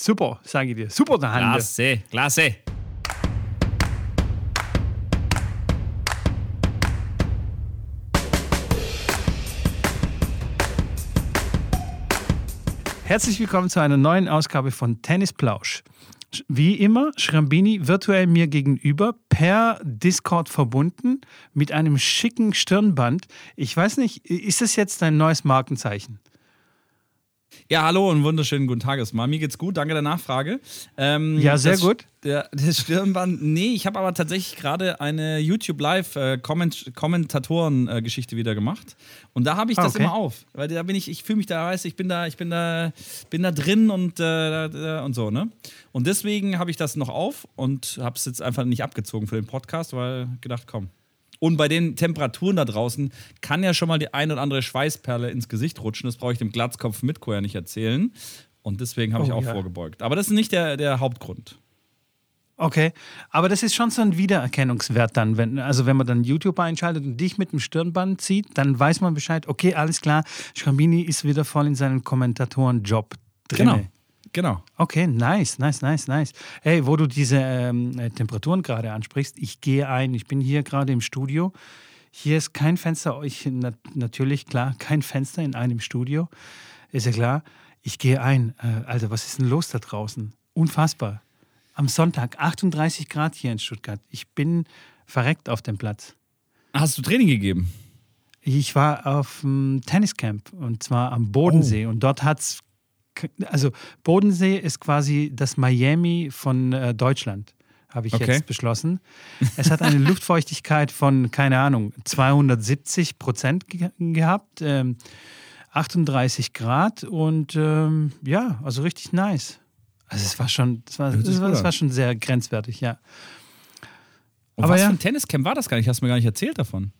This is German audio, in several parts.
Super, sage ich dir. Super der Hand. Klasse, klasse. Herzlich willkommen zu einer neuen Ausgabe von Tennis Plausch. Wie immer, Schrambini virtuell mir gegenüber, per Discord verbunden, mit einem schicken Stirnband. Ich weiß nicht, ist das jetzt dein neues Markenzeichen? Ja, hallo und wunderschönen guten Tag erstmal. Mir geht's gut, danke der Nachfrage. Ähm, ja, sehr das, gut. Der, das Stirnband, nee, ich habe aber tatsächlich gerade eine YouTube Live äh, Komment Kommentatoren-Geschichte wieder gemacht. Und da habe ich ah, das okay. immer auf. Weil da bin ich, ich fühle mich da, weiß ich bin da, ich bin da, bin da drin und, äh, und so, ne? Und deswegen habe ich das noch auf und habe es jetzt einfach nicht abgezogen für den Podcast, weil gedacht, komm, und bei den Temperaturen da draußen kann ja schon mal die ein oder andere Schweißperle ins Gesicht rutschen. Das brauche ich dem Glatzkopf Mitko ja nicht erzählen. Und deswegen habe oh, ich auch ja. vorgebeugt. Aber das ist nicht der, der Hauptgrund. Okay, aber das ist schon so ein Wiedererkennungswert dann, wenn, also wenn man dann YouTube einschaltet und dich mit dem Stirnband zieht, dann weiß man Bescheid, okay, alles klar, Schrambini ist wieder voll in seinem Kommentatorenjob drin. Genau. Genau. Okay, nice, nice, nice, nice. Hey, wo du diese ähm, äh, Temperaturen gerade ansprichst, ich gehe ein, ich bin hier gerade im Studio. Hier ist kein Fenster, euch na natürlich klar, kein Fenster in einem Studio. Ist ja klar. Ich gehe ein. Äh, Alter, was ist denn los da draußen? Unfassbar. Am Sonntag 38 Grad hier in Stuttgart. Ich bin verreckt auf dem Platz. Hast du Training gegeben? Ich war auf dem Tenniscamp und zwar am Bodensee oh. und dort hat es also Bodensee ist quasi das Miami von äh, Deutschland, habe ich okay. jetzt beschlossen. Es hat eine Luftfeuchtigkeit von, keine Ahnung, 270 Prozent ge gehabt, ähm, 38 Grad und ähm, ja, also richtig nice. Also es war schon, das war, das war, das war schon sehr grenzwertig, ja. Und Aber was ja, für ein Tenniscamp war das gar nicht? Hast du mir gar nicht erzählt davon.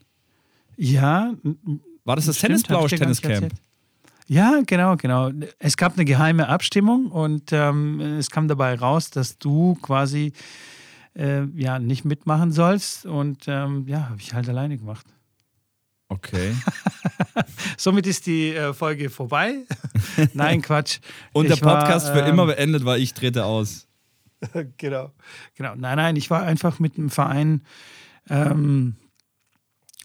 Ja. War das das Tennisplausch-Tenniscamp? Ja, genau, genau. Es gab eine geheime Abstimmung und ähm, es kam dabei raus, dass du quasi äh, ja nicht mitmachen sollst und ähm, ja, habe ich halt alleine gemacht. Okay. Somit ist die äh, Folge vorbei. Nein, Quatsch. und ich der Podcast war, ähm, für immer beendet, weil ich trete aus. genau, genau. Nein, nein, ich war einfach mit dem Verein ähm,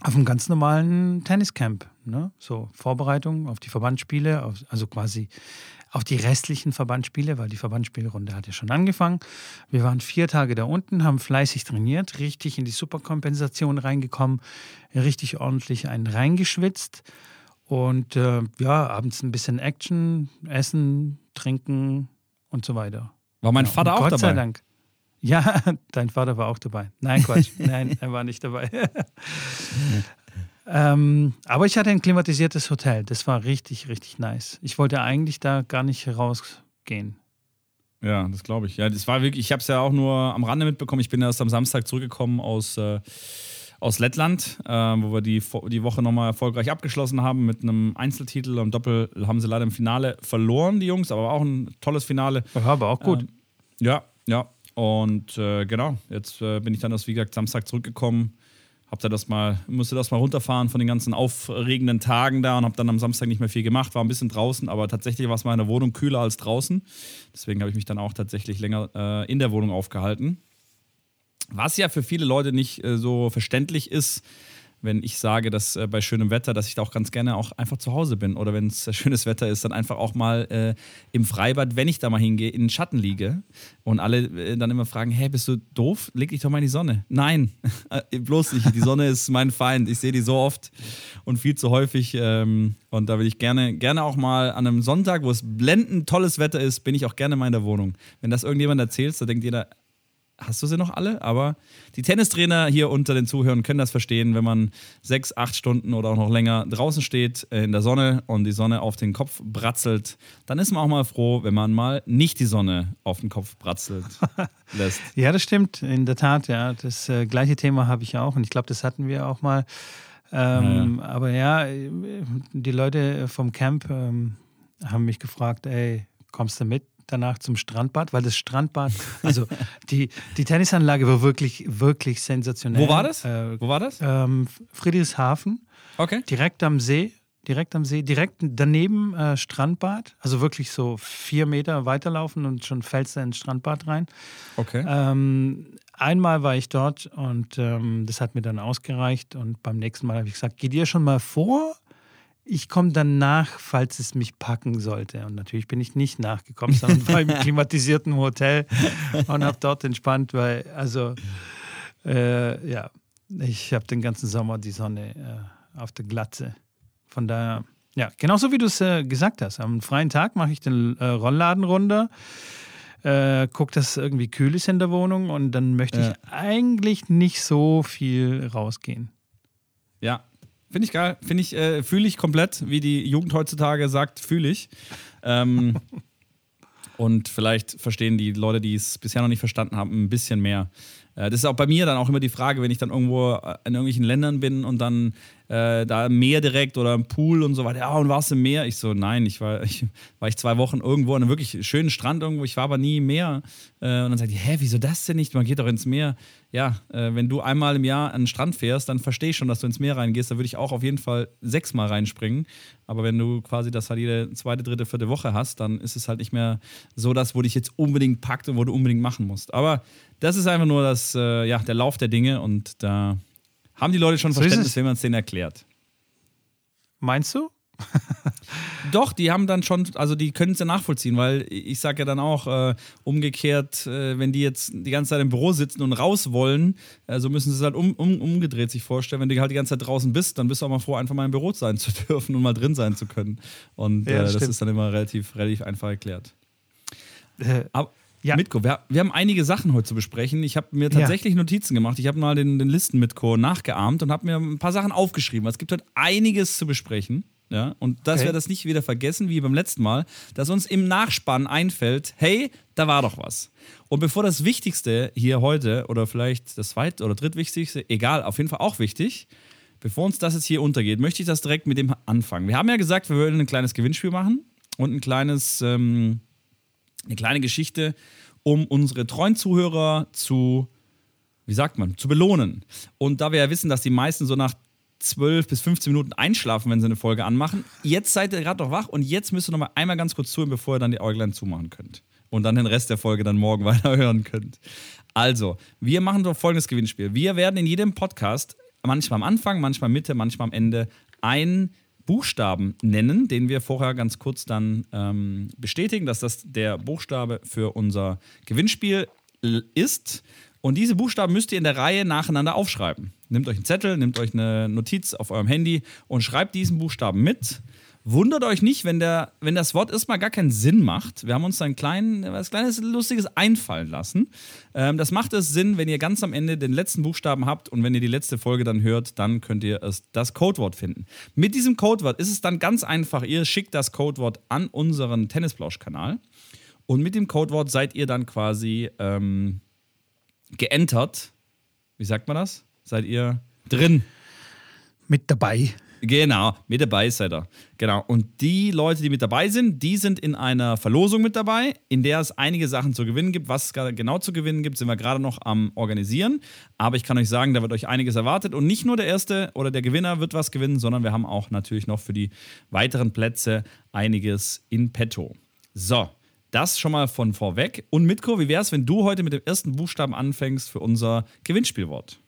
auf einem ganz normalen Tenniscamp. Ne? So Vorbereitung auf die Verbandsspiele, auf, also quasi auf die restlichen Verbandsspiele, weil die Verbandsspielrunde hat ja schon angefangen. Wir waren vier Tage da unten, haben fleißig trainiert, richtig in die Superkompensation reingekommen, richtig ordentlich einen reingeschwitzt und äh, ja, abends ein bisschen Action, Essen, Trinken und so weiter. War mein ja, Vater auch Gott dabei? Gott sei Dank. Ja, dein Vater war auch dabei. Nein, Quatsch. Nein, er war nicht dabei. ähm, aber ich hatte ein klimatisiertes Hotel. Das war richtig, richtig nice. Ich wollte eigentlich da gar nicht rausgehen. Ja, das glaube ich. Ja, das war wirklich, ich habe es ja auch nur am Rande mitbekommen. Ich bin erst am Samstag zurückgekommen aus, äh, aus Lettland, äh, wo wir die, die Woche nochmal erfolgreich abgeschlossen haben mit einem Einzeltitel. Am Doppel haben sie leider im Finale verloren, die Jungs, aber auch ein tolles Finale. Ja, aber auch gut. Ähm, ja, ja. Und äh, genau, jetzt äh, bin ich dann aus, wie gesagt, Samstag zurückgekommen. Hab da das mal, musste das mal runterfahren von den ganzen aufregenden Tagen da und habe dann am Samstag nicht mehr viel gemacht, war ein bisschen draußen, aber tatsächlich war es mal in der Wohnung kühler als draußen. Deswegen habe ich mich dann auch tatsächlich länger äh, in der Wohnung aufgehalten. Was ja für viele Leute nicht äh, so verständlich ist, wenn ich sage, dass äh, bei schönem Wetter, dass ich da auch ganz gerne auch einfach zu Hause bin. Oder wenn es schönes Wetter ist, dann einfach auch mal äh, im Freibad, wenn ich da mal hingehe, in den Schatten liege. Und alle äh, dann immer fragen: Hä, bist du doof? Leg dich doch mal in die Sonne. Nein, äh, bloß nicht. Die Sonne ist mein Feind. Ich sehe die so oft und viel zu häufig. Ähm, und da will ich gerne, gerne auch mal an einem Sonntag, wo es blendend tolles Wetter ist, bin ich auch gerne mal in der Wohnung. Wenn das irgendjemand erzählt, da denkt jeder, hast du sie noch alle, aber die Tennistrainer hier unter den Zuhörern können das verstehen, wenn man sechs, acht Stunden oder auch noch länger draußen steht äh, in der Sonne und die Sonne auf den Kopf bratzelt, dann ist man auch mal froh, wenn man mal nicht die Sonne auf den Kopf bratzelt lässt. ja, das stimmt, in der Tat, ja. Das äh, gleiche Thema habe ich auch und ich glaube, das hatten wir auch mal. Ähm, ja. Aber ja, die Leute vom Camp ähm, haben mich gefragt, ey, kommst du mit? Danach zum Strandbad, weil das Strandbad, also die, die Tennisanlage war wirklich, wirklich sensationell. Wo war das? Äh, Wo war das? Ähm, Friedrichshafen. Okay. Direkt am See. direkt am See, direkt daneben äh, Strandbad, also wirklich so vier Meter weiterlaufen und schon fällst du ins Strandbad rein. Okay. Ähm, einmal war ich dort und ähm, das hat mir dann ausgereicht und beim nächsten Mal habe ich gesagt, geh dir schon mal vor, ich komme dann nach, falls es mich packen sollte. Und natürlich bin ich nicht nachgekommen, sondern war im klimatisierten Hotel und habe dort entspannt, weil, also, äh, ja, ich habe den ganzen Sommer die Sonne äh, auf der Glatze. Von daher, ja, genauso wie du es äh, gesagt hast. Am freien Tag mache ich den äh, Rollladen runter, äh, gucke, dass es irgendwie kühl ist in der Wohnung und dann möchte ich eigentlich nicht so viel rausgehen. Ja, finde ich geil. Finde ich, äh, fühle ich komplett, wie die Jugend heutzutage sagt, fühle ich. Ähm, und vielleicht verstehen die Leute, die es bisher noch nicht verstanden haben, ein bisschen mehr. Äh, das ist auch bei mir dann auch immer die Frage, wenn ich dann irgendwo äh, in irgendwelchen Ländern bin und dann äh, da im Meer direkt oder im Pool und so weiter. Ja, und warst du im Meer? Ich so, nein, ich war, ich, war ich zwei Wochen irgendwo an einem wirklich schönen Strand irgendwo. Ich war aber nie im Meer. Äh, und dann sagt die, hä, wieso das denn nicht? Man geht doch ins Meer. Ja, äh, wenn du einmal im Jahr an den Strand fährst, dann verstehe ich schon, dass du ins Meer reingehst. Da würde ich auch auf jeden Fall sechsmal reinspringen. Aber wenn du quasi das halt jede zweite, dritte, vierte Woche hast, dann ist es halt nicht mehr so das, wo dich jetzt unbedingt packt und wo du unbedingt machen musst. Aber das ist einfach nur das, äh, ja, der Lauf der Dinge und da haben die Leute schon So Verständnis, wenn man es denen erklärt. Meinst du? Doch, die haben dann schon, also die können es ja nachvollziehen, weil ich sage ja dann auch äh, umgekehrt, äh, wenn die jetzt die ganze Zeit im Büro sitzen und raus wollen, äh, so müssen sie es halt um, um, umgedreht sich vorstellen. Wenn du halt die ganze Zeit draußen bist, dann bist du auch mal froh, einfach mal im Büro sein zu dürfen und mal drin sein zu können. Und Ja, äh, das stimmt. ist dann immer relativ, relativ einfach erklärt. Äh, Aber Ja. Mitko, wir, wir haben einige Sachen heute zu besprechen. Ich habe mir tatsächlich Notizen gemacht. Ich habe mal den, den Listen-Mitko nachgeahmt und habe mir ein paar Sachen aufgeschrieben. Es gibt heute einiges zu besprechen. Ja, und dass Okay. wir das nicht wieder vergessen, wie beim letzten Mal, dass uns im Nachspann einfällt, hey, da war doch was. Und bevor das Wichtigste hier heute, oder vielleicht das zweit- oder drittwichtigste, egal, auf jeden Fall auch wichtig, bevor uns das jetzt hier untergeht, möchte ich das direkt mit dem anfangen. Wir haben ja gesagt, wir wollen ein kleines Gewinnspiel machen und ein kleines, ähm, eine kleine Geschichte, um unsere treuen Zuhörer zu, wie sagt man, zu belohnen. Und da wir ja wissen, dass die meisten so nach 12 bis 15 Minuten einschlafen, wenn sie eine Folge anmachen, jetzt seid ihr gerade noch wach und jetzt müsst ihr noch mal einmal ganz kurz zuhören, bevor ihr dann die Äuglein zumachen könnt. Und dann den Rest der Folge dann morgen weiter hören könnt. Also, wir machen doch folgendes Gewinnspiel. Wir werden in jedem Podcast, manchmal am Anfang, manchmal Mitte, manchmal am Ende, einen Buchstaben nennen, den wir vorher ganz kurz dann ähm, bestätigen, dass das der Buchstabe für unser Gewinnspiel ist. Und diese Buchstaben müsst ihr in der Reihe nacheinander aufschreiben. Nehmt euch einen Zettel, nehmt euch eine Notiz auf eurem Handy und schreibt diesen Buchstaben mit. Wundert euch nicht, wenn, der, wenn das Wort erstmal gar keinen Sinn macht. Wir haben uns da ein klein, was kleines Lustiges einfallen lassen. Ähm, das macht es Sinn, wenn ihr ganz am Ende den letzten Buchstaben habt und wenn ihr die letzte Folge dann hört, dann könnt ihr es, das Codewort finden. Mit diesem Codewort ist es dann ganz einfach. Ihr schickt das Codewort an unseren Tennisplausch-Kanal und mit dem Codewort seid ihr dann quasi ähm, geentert. Wie sagt man das? Seid ihr drin? mit dabei. Genau, mit dabei seid ihr. Genau. Und die Leute, die mit dabei sind, die sind in einer Verlosung mit dabei, in der es einige Sachen zu gewinnen gibt. Was es genau zu gewinnen gibt, sind wir gerade noch am Organisieren. Aber ich kann euch sagen, da wird euch einiges erwartet. Und nicht nur der Erste oder der Gewinner wird was gewinnen, sondern wir haben auch natürlich noch für die weiteren Plätze einiges in petto. So, das schon mal von vorweg. Und Mitko, wie wäre es, wenn du heute mit dem ersten Buchstaben anfängst für unser Gewinnspielwort?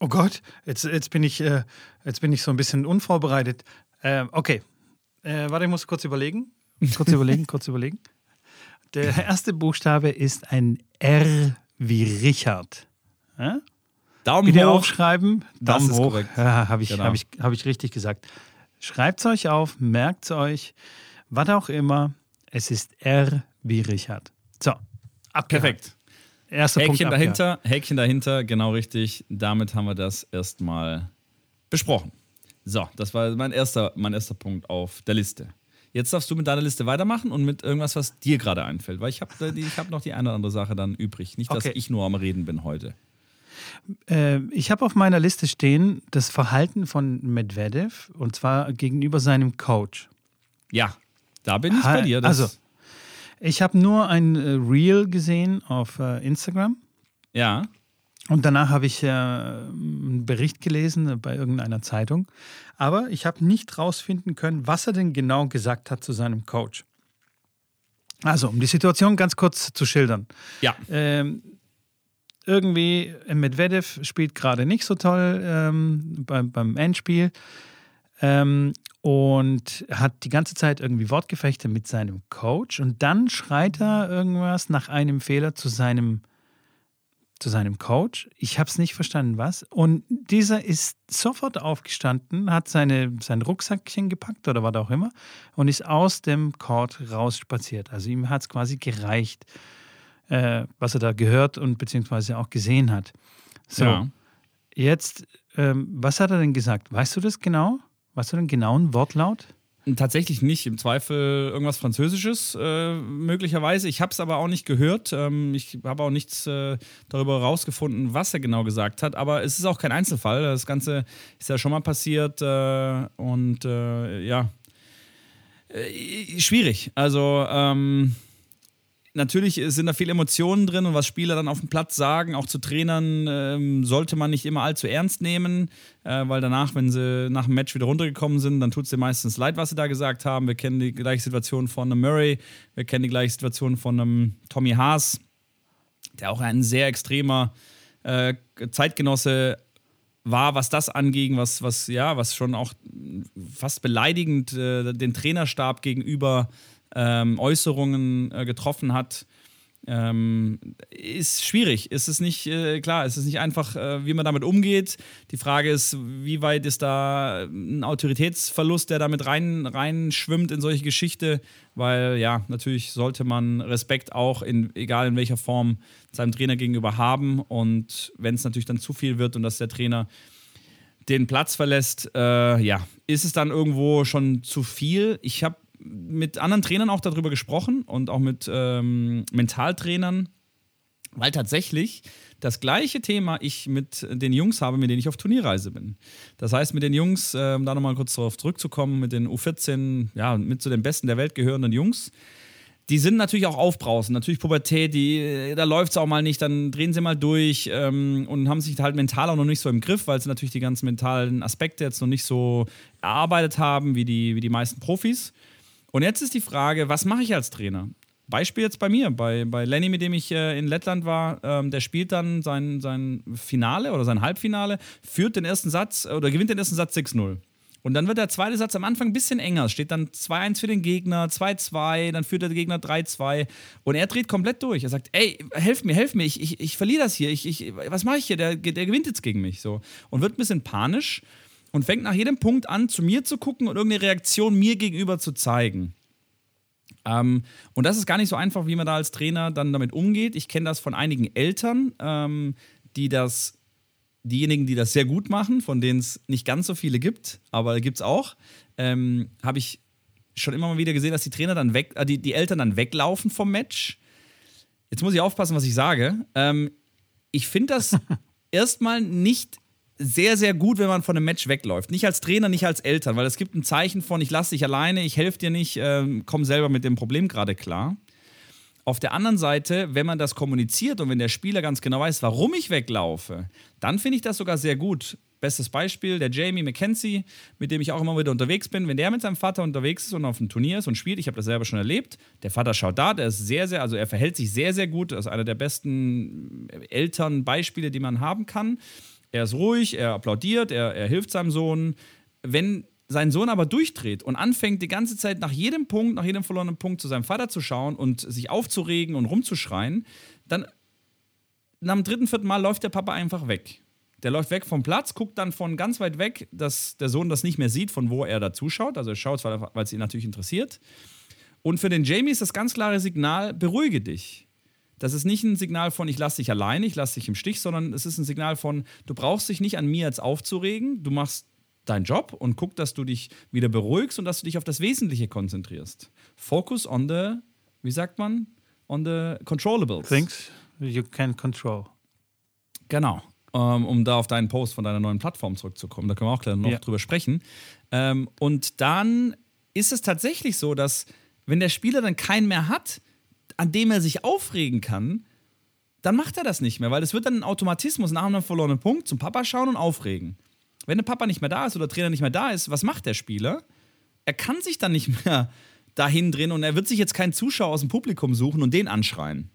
Oh Gott, jetzt, jetzt, bin ich, äh, jetzt bin ich so ein bisschen unvorbereitet. Äh, okay, äh, warte, ich muss kurz überlegen. Kurz überlegen, kurz überlegen. Der erste Buchstabe ist ein R wie Richard. Ja? Daumen Bitte hoch. aufschreiben. Das Daumen ist hoch. korrekt. Ja, Habe ich, Genau. hab ich, hab ich richtig gesagt. Schreibt es euch auf, merkt es euch, was auch immer. Es ist R wie Richard. So, abgehakt. Perfekt. Punkt Häkchen abgehakt. dahinter, Häkchen dahinter, genau richtig. Damit haben wir das erstmal besprochen. So, das war mein erster, mein erster Punkt auf der Liste. Jetzt darfst du mit deiner Liste weitermachen und mit irgendwas, was dir gerade einfällt, weil ich habe hab noch die eine oder andere Sache dann übrig. Nicht, dass Okay. ich nur am Reden bin heute. Äh, ich habe auf meiner Liste stehen das Verhalten von Medvedev und zwar gegenüber seinem Coach. Ja, da bin ich Ha- bei dir. Das, also. Ich habe nur ein äh, Reel gesehen auf äh, Instagram ja, Und danach habe ich äh, einen Bericht gelesen bei irgendeiner Zeitung. Aber ich habe nicht rausfinden können, was er denn genau gesagt hat zu seinem Coach. Also, um die Situation ganz kurz zu schildern. Ja. Ähm, irgendwie, Medvedev spielt gerade nicht so toll ähm, beim, beim Endspiel ähm, und hat die ganze Zeit irgendwie Wortgefechte mit seinem Coach. Und dann schreit er irgendwas nach einem Fehler zu seinem zu seinem Coach. Ich habe es nicht verstanden, was. Und dieser ist sofort aufgestanden, hat seine, sein Rucksackchen gepackt oder was auch immer und ist aus dem Court rausspaziert. Also ihm hat es quasi gereicht, äh, was er da gehört und beziehungsweise auch gesehen hat. So, ja. jetzt, ähm, was hat er denn gesagt? Weißt du das genau? Weißt du den genauen Wortlaut? Tatsächlich nicht. Im Zweifel irgendwas Französisches äh, möglicherweise. Ich habe es aber auch nicht gehört. Ähm, ich habe auch nichts äh, darüber herausgefunden, was er genau gesagt hat. Aber es ist auch kein Einzelfall. Das Ganze ist ja schon mal passiert. Äh, und äh, ja, äh, schwierig. Also ähm, natürlich sind da viele Emotionen drin und was Spieler dann auf dem Platz sagen, auch zu Trainern, ähm, sollte man nicht immer allzu ernst nehmen, äh, weil danach, wenn sie nach dem Match wieder runtergekommen sind, dann tut es dir meistens leid, was sie da gesagt haben. Wir kennen die gleiche Situation von einem Murray, wir kennen die gleiche Situation von einem Tommy Haas, der auch ein sehr extremer äh, Zeitgenosse war, was das anging, was, was, ja, was schon auch fast beleidigend äh, den Trainerstab gegenüber ähm, Äußerungen äh, getroffen hat, ähm, ist schwierig. Ist es nicht, äh, klar, ist nicht einfach, äh, wie man damit umgeht. Die Frage ist, wie weit ist da ein Autoritätsverlust, der damit rein, reinschwimmt in solche Geschichte, weil ja, natürlich sollte man Respekt auch, in, egal in welcher Form, seinem Trainer gegenüber haben. Und wenn es natürlich dann zu viel wird und dass der Trainer den Platz verlässt, äh, ja, ist es dann irgendwo schon zu viel. Ich habe mit anderen Trainern auch darüber gesprochen und auch mit ähm, Mentaltrainern, weil tatsächlich das gleiche Thema ich mit den Jungs habe, mit denen ich auf Turnierreise bin. Das heißt, mit den Jungs, äh, um da nochmal kurz darauf zurückzukommen, mit den U14, ja, mit zu den Besten der Welt gehörenden Jungs, die sind natürlich auch aufbrausend. Natürlich Pubertät, die, da läuft es auch mal nicht, dann drehen sie mal durch ähm, und haben sich halt mental auch noch nicht so im Griff, weil sie natürlich die ganzen mentalen Aspekte jetzt noch nicht so erarbeitet haben wie die, wie die meisten Profis. Und jetzt ist die Frage, was mache ich als Trainer? Beispiel jetzt bei mir, bei, bei Lenny, mit dem ich äh, in Lettland war, ähm, der spielt dann sein, sein Finale oder sein Halbfinale, führt den ersten Satz oder gewinnt den ersten Satz 6-0. Und dann wird der zweite Satz am Anfang ein bisschen enger. Es steht dann 2-1 für den Gegner, 2-2, dann führt der Gegner 3-2. Und er dreht komplett durch. Er sagt, ey, helf mir, helf mir, ich, ich, ich verliere das hier. Ich, ich, was mache ich hier? Der, der gewinnt jetzt gegen mich. So. Und wird ein bisschen panisch und fängt nach jedem Punkt an, zu mir zu gucken und irgendeine Reaktion mir gegenüber zu zeigen. Ähm, und das ist gar nicht so einfach, wie man da als Trainer dann damit umgeht. Ich kenne das von einigen Eltern, ähm, die das, diejenigen, die das sehr gut machen, von denen es nicht ganz so viele gibt, aber gibt es auch, ähm, habe ich schon immer mal wieder gesehen, dass die Trainer dann weg, äh, die, die Eltern dann weglaufen vom Match. Jetzt muss ich aufpassen, was ich sage. Ähm, ich finde das erstmal nicht sehr, sehr gut, wenn man von einem Match wegläuft. Nicht als Trainer, nicht als Eltern, weil es gibt ein Zeichen von, ich lasse dich alleine, ich helfe dir nicht, äh, komm selber mit dem Problem gerade klar. Auf der anderen Seite, wenn man das kommuniziert und wenn der Spieler ganz genau weiß, warum ich weglaufe, dann finde ich das sogar sehr gut. Bestes Beispiel, der Jamie McKenzie, mit dem ich auch immer wieder unterwegs bin. Wenn der mit seinem Vater unterwegs ist und auf einem Turnier ist und spielt, ich habe das selber schon erlebt, der Vater schaut da, der ist sehr, sehr, also er verhält sich sehr, sehr gut. Das ist einer der besten Elternbeispiele, die man haben kann. Er ist ruhig, er applaudiert, er, er hilft seinem Sohn. Wenn sein Sohn aber durchdreht und anfängt die ganze Zeit nach jedem Punkt, nach jedem verlorenen Punkt zu seinem Vater zu schauen und sich aufzuregen und rumzuschreien, dann nach dem dritten, vierten Mal läuft der Papa einfach weg. Der läuft weg vom Platz, guckt dann von ganz weit weg, dass der Sohn das nicht mehr sieht, von wo er da zuschaut. Also er schaut, weil es ihn natürlich interessiert. Und für den Jamie ist das ganz klare Signal, beruhige dich. Das ist nicht ein Signal von, ich lasse dich alleine, ich lasse dich im Stich, sondern es ist ein Signal von, du brauchst dich nicht an mir jetzt aufzuregen, du machst deinen Job und guck, dass du dich wieder beruhigst und dass du dich auf das Wesentliche konzentrierst. Focus on the, wie sagt man, on the controllables. Things you can control. Genau. Um, ähm, um da auf deinen Post von deiner neuen Plattform zurückzukommen. Da können wir auch gleich noch ja. drüber sprechen. Ähm, und dann ist es tatsächlich so, dass wenn der Spieler dann keinen mehr hat, an dem er sich aufregen kann, dann macht er das nicht mehr, weil es wird dann ein Automatismus nach einem verlorenen Punkt zum Papa schauen und aufregen. Wenn der Papa nicht mehr da ist oder der Trainer nicht mehr da ist, was macht der Spieler? Er kann sich dann nicht mehr dahin drehen und er wird sich jetzt keinen Zuschauer aus dem Publikum suchen und den anschreien.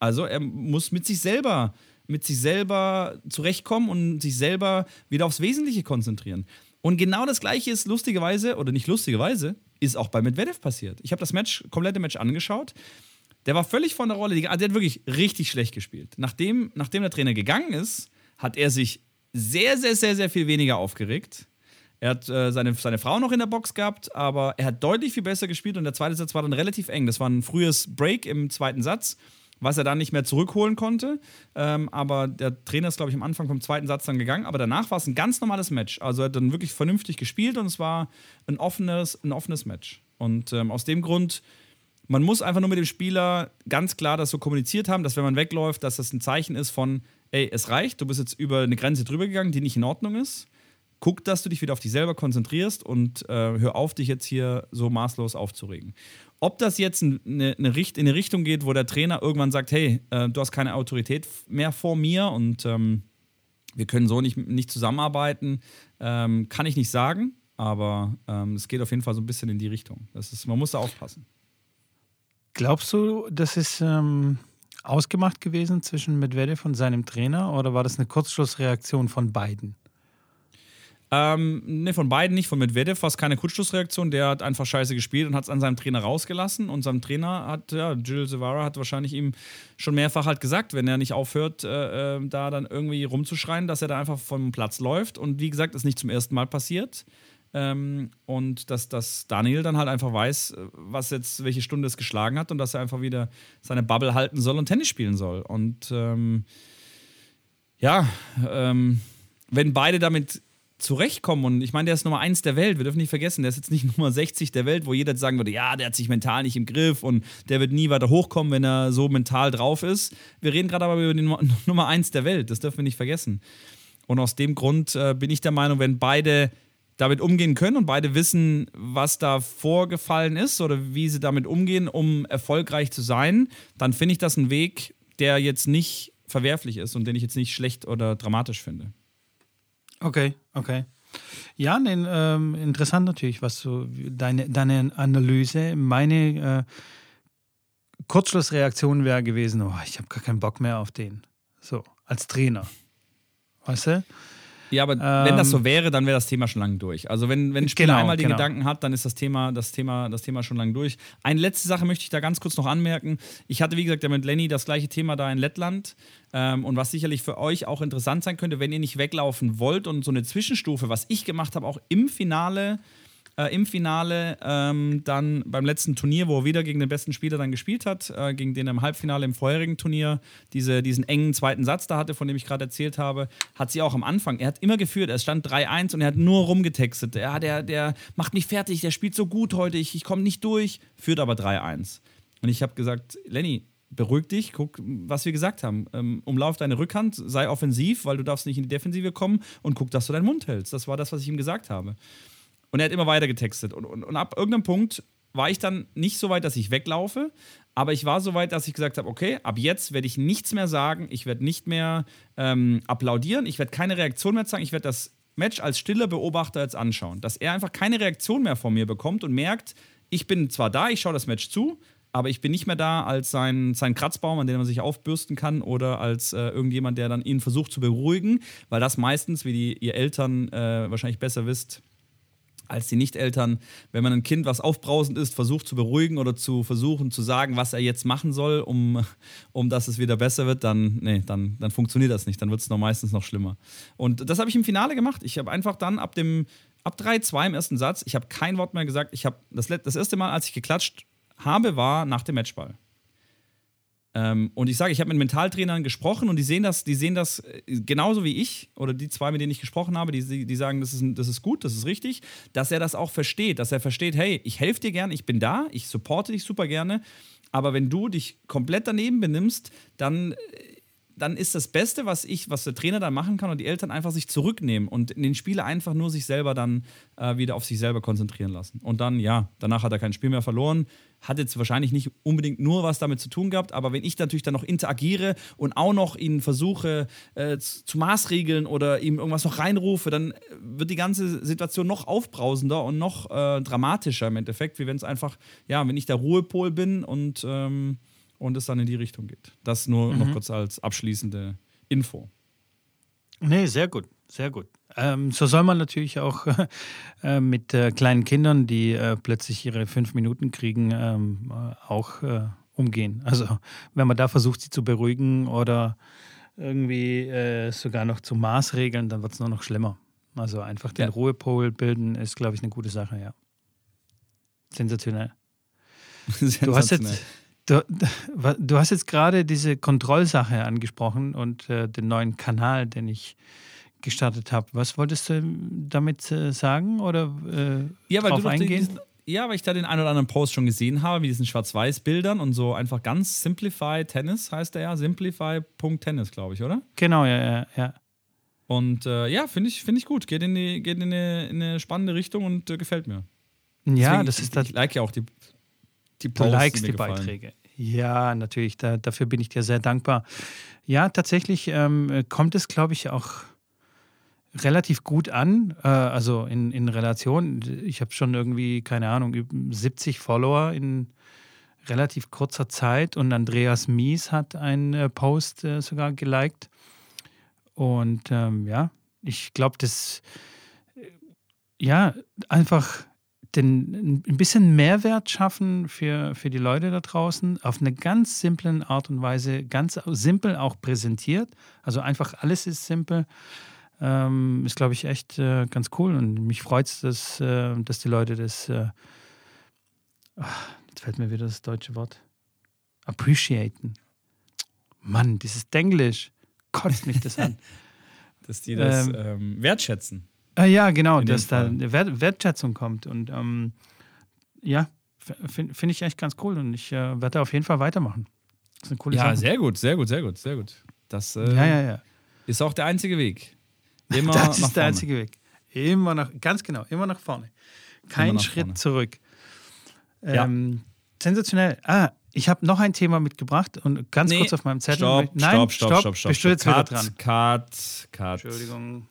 Also er muss mit sich selber, mit sich selber zurechtkommen und sich selber wieder aufs Wesentliche konzentrieren. Und genau das gleiche ist lustigerweise, oder nicht lustigerweise, ist auch bei Medvedev passiert. Ich habe das Match, komplette Match angeschaut. Der war völlig von der Rolle. Der hat wirklich richtig schlecht gespielt. Nachdem, nachdem der Trainer gegangen ist, hat er sich sehr, sehr, sehr, sehr viel weniger aufgeregt. Er hat äh, seine, seine Frau noch in der Box gehabt, aber er hat deutlich viel besser gespielt und der zweite Satz war dann relativ eng. Das war ein frühes Break im zweiten Satz, was er dann nicht mehr zurückholen konnte. Ähm, aber der Trainer ist, glaube ich, am Anfang vom zweiten Satz dann gegangen. Aber danach war es ein ganz normales Match. Also er hat dann wirklich vernünftig gespielt und es war ein offenes, ein offenes Match. Und ähm, aus dem Grund, man muss einfach nur mit dem Spieler ganz klar das so kommuniziert haben, dass wenn man wegläuft, dass das ein Zeichen ist von, ey, es reicht, du bist jetzt über eine Grenze drüber gegangen, die nicht in Ordnung ist guck, dass du dich wieder auf dich selber konzentrierst und äh, hör auf, dich jetzt hier so maßlos aufzuregen. Ob das jetzt eine, eine Richt in eine Richtung geht, wo der Trainer irgendwann sagt, hey, äh, du hast keine Autorität mehr vor mir und ähm, wir können so nicht, nicht zusammenarbeiten, ähm, kann ich nicht sagen, aber ähm, es geht auf jeden Fall so ein bisschen in die Richtung. Das ist, man muss da aufpassen. Glaubst du, das ist ähm, ausgemacht gewesen zwischen Medvedev und seinem Trainer oder war das eine Kurzschlussreaktion von beiden? Ähm, ne, von beiden nicht. Von Medvedev war es keine Kurzschlussreaktion. Der hat einfach scheiße gespielt und hat es an seinem Trainer rausgelassen. Und seinem Trainer hat, ja, Jill Zavara hat wahrscheinlich ihm schon mehrfach halt gesagt, wenn er nicht aufhört, äh, äh, da dann irgendwie rumzuschreien, dass er da einfach vom Platz läuft. Und wie gesagt, ist nicht zum ersten Mal passiert. Ähm, und dass, dass Daniel dann halt einfach weiß, was jetzt, welche Stunde es geschlagen hat und dass er einfach wieder seine Bubble halten soll und Tennis spielen soll. Und ähm, ja, ähm, wenn beide damit zurechtkommen. Und ich meine, der ist Nummer 1 der Welt. Wir dürfen nicht vergessen, der ist jetzt nicht Nummer 60 der Welt, wo jeder sagen würde, ja, der hat sich mental nicht im Griff und der wird nie weiter hochkommen, wenn er so mental drauf ist. Wir reden gerade aber über den Nummer 1 der Welt. Das dürfen wir nicht vergessen. Und aus dem Grund äh, bin ich der Meinung, wenn beide damit umgehen können und beide wissen, was da vorgefallen ist oder wie sie damit umgehen, um erfolgreich zu sein, dann finde ich das ein Weg, der jetzt nicht verwerflich ist und den ich jetzt nicht schlecht oder dramatisch finde. Okay, okay. Ja, nee, ähm, interessant natürlich, was du, deine, deine Analyse. Meine äh, Kurzschlussreaktion wäre gewesen, oh, ich habe gar keinen Bock mehr auf den. So, als Trainer. Weißt du? Ja, aber ähm, wenn das so ähm, wäre, dann wäre das Thema schon lange durch. Also wenn, wenn ein Spieler genau, einmal die genau. Gedanken hat, dann ist das Thema, das Thema, das Thema schon lange durch. Eine letzte Sache möchte ich da ganz kurz noch anmerken. Ich hatte, wie gesagt, ja mit Lenny das gleiche Thema da in Lettland. Ähm, und was sicherlich für euch auch interessant sein könnte, wenn ihr nicht weglaufen wollt und so eine Zwischenstufe, was ich gemacht habe, auch im Finale äh, im Finale ähm, dann beim letzten Turnier, wo er wieder gegen den besten Spieler dann gespielt hat, äh, gegen den er im Halbfinale im vorherigen Turnier diese, diesen engen zweiten Satz da hatte, von dem ich gerade erzählt habe, hat sie auch am Anfang, er hat immer geführt, es stand 3-1 und er hat nur rumgetextet. Ja, der, der macht mich fertig, der spielt so gut heute, ich, ich komme nicht durch, führt aber 3-1. Und ich habe gesagt, Lenny, beruhig dich, guck, was wir gesagt haben. Ähm, umlauf deine Rückhand, sei offensiv, weil du darfst nicht in die Defensive kommen und guck, dass du deinen Mund hältst. Das war das, was ich ihm gesagt habe. Und er hat immer weiter getextet. Und, und, und ab irgendeinem Punkt war ich dann nicht so weit, dass ich weglaufe, aber ich war so weit, dass ich gesagt habe, okay, ab jetzt werde ich nichts mehr sagen, ich werde nicht mehr ähm, applaudieren, ich werde keine Reaktion mehr zeigen, ich werde das Match als stiller Beobachter jetzt anschauen. Dass er einfach keine Reaktion mehr von mir bekommt und merkt, ich bin zwar da, ich schaue das Match zu, aber ich bin nicht mehr da als sein, sein Kratzbaum, an dem man sich aufbürsten kann oder als äh, irgendjemand, der dann ihn versucht zu beruhigen, weil das meistens, wie die, ihr Eltern äh, wahrscheinlich besser wisst, als die Nicht-Eltern, wenn man ein Kind, was aufbrausend ist, versucht zu beruhigen oder zu versuchen zu sagen, was er jetzt machen soll, um, um dass es wieder besser wird, dann, nee, dann, dann funktioniert das nicht. Dann wird es noch meistens noch schlimmer. Und das habe ich im Finale gemacht. Ich habe einfach dann ab dem ab 3-2 im ersten Satz, ich habe kein Wort mehr gesagt. Ich habe das, das erste Mal, als ich geklatscht habe, war nach dem Matchball. Ähm, und ich sage, ich habe mit Mentaltrainern gesprochen und die sehen das, die sehen das äh, genauso wie ich oder die zwei, mit denen ich gesprochen habe, die, die sagen, das ist, das ist gut, das ist richtig, dass er das auch versteht, dass er versteht, hey, ich helfe dir gerne, ich bin da, ich supporte dich super gerne, aber wenn du dich komplett daneben benimmst, dann, dann ist das Beste, was ich, was der Trainer dann machen kann und die Eltern einfach sich zurücknehmen und in den Spieler einfach nur sich selber dann äh, wieder auf sich selber konzentrieren lassen. Und dann, ja, danach hat er kein Spiel mehr verloren. Hat jetzt wahrscheinlich nicht unbedingt nur was damit zu tun gehabt, aber wenn ich natürlich dann noch interagiere und auch noch ihn versuche äh, zu maßregeln oder ihm irgendwas noch reinrufe, dann wird die ganze Situation noch aufbrausender und noch äh, dramatischer im Endeffekt, wie wenn es einfach, ja, wenn ich der Ruhepol bin und ähm, und es dann in die Richtung geht. Das nur mhm. noch kurz als abschließende Info. Nee, sehr gut, sehr gut. Ähm, so soll man natürlich auch äh, mit äh, kleinen Kindern, die äh, plötzlich ihre fünf Minuten kriegen, ähm, äh, auch äh, umgehen. Also wenn man da versucht, sie zu beruhigen oder irgendwie äh, sogar noch zu maßregeln, dann wird es nur noch schlimmer. Also einfach den ja. Ruhepol bilden ist, glaube ich, eine gute Sache, ja. Sensationell. Sensationell. Du hast jetzt Du, du, hast jetzt gerade diese Kontrollsache angesprochen und äh, den neuen Kanal, den ich gestartet habe. Was wolltest du damit äh, sagen oder äh, ja, weil du eingehen? Den, ja, weil ich da den einen oder anderen Post schon gesehen habe, mit diesen Schwarz-Weiß-Bildern und so einfach ganz Simplify Tennis heißt der ja, simplify.tennis, glaube ich, oder? Genau, ja, ja, ja. Und äh, ja, finde ich, find ich gut. Geht in, die, geht in, eine, in eine spannende Richtung und äh, gefällt mir. Ja, Deswegen, das ist das. Ich like ja auch die die Posts, du likest die, die Beiträge. Ja, natürlich. Da, dafür bin ich dir sehr dankbar. Ja, tatsächlich ähm, kommt es, glaube ich, auch relativ gut an. Äh, also in, in Relation. Ich habe schon irgendwie, keine Ahnung, 70 Follower in relativ kurzer Zeit und Andreas Mies hat einen äh, Post äh, sogar geliked. Und ähm, ja, ich glaube, das ja einfach den, ein bisschen Mehrwert schaffen für, für die Leute da draußen auf eine ganz simple Art und Weise, ganz simpel auch präsentiert. Also einfach alles ist simpel. Ähm, ist, glaube ich, echt äh, ganz cool. Und mich freut es, dass, äh, dass die Leute das, äh, ach, jetzt fällt mir wieder das deutsche Wort, appreciaten. Mann, dieses Denglisch kotzt mich das an. dass die das ähm, ähm, wertschätzen. Ah, ja, genau, dass da Wert, Wertschätzung kommt. Und ähm, ja, finde find ich echt ganz cool und ich äh, werde da auf jeden Fall weitermachen. Das ist eine coole ja, Sache. sehr gut, sehr gut, sehr gut, sehr gut. Das äh, ja, ja, ja. ist auch der einzige Weg. Immer das ist der einzige Weg. Immer nach, ganz genau, immer nach vorne. Kein Schritt vorne. zurück. Ähm. Sensationell. Ah, ich habe noch ein Thema mitgebracht und ganz nee, kurz auf meinem Zettel. Stopp, Nein, stopp, stopp, stopp, stopp. Bist du jetzt cut, wieder dran? Cut, cut. Entschuldigung.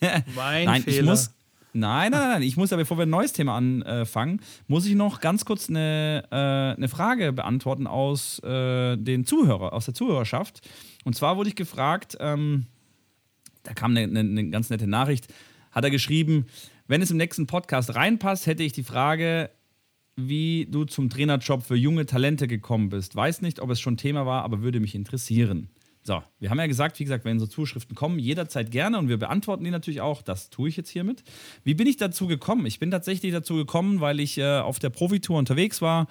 mein nein, Fehler. Ich muss, nein, nein, nein, ich muss ja, bevor wir ein neues Thema anfangen, muss ich noch ganz kurz eine, äh, eine Frage beantworten aus äh, den Zuhörer, aus der Zuhörerschaft. Und zwar wurde ich gefragt, ähm, da kam eine, eine, eine ganz nette Nachricht, hat er geschrieben, wenn es im nächsten Podcast reinpasst, hätte ich die Frage, wie du zum Trainerjob für junge Talente gekommen bist. Weiß nicht, ob es schon Thema war, aber würde mich interessieren. So, wir haben ja gesagt, wie gesagt, wenn so Zuschriften kommen, jederzeit gerne und wir beantworten die natürlich auch. Das tue ich jetzt hiermit. Wie bin ich dazu gekommen? Ich bin tatsächlich dazu gekommen, weil ich äh, auf der Profitour unterwegs war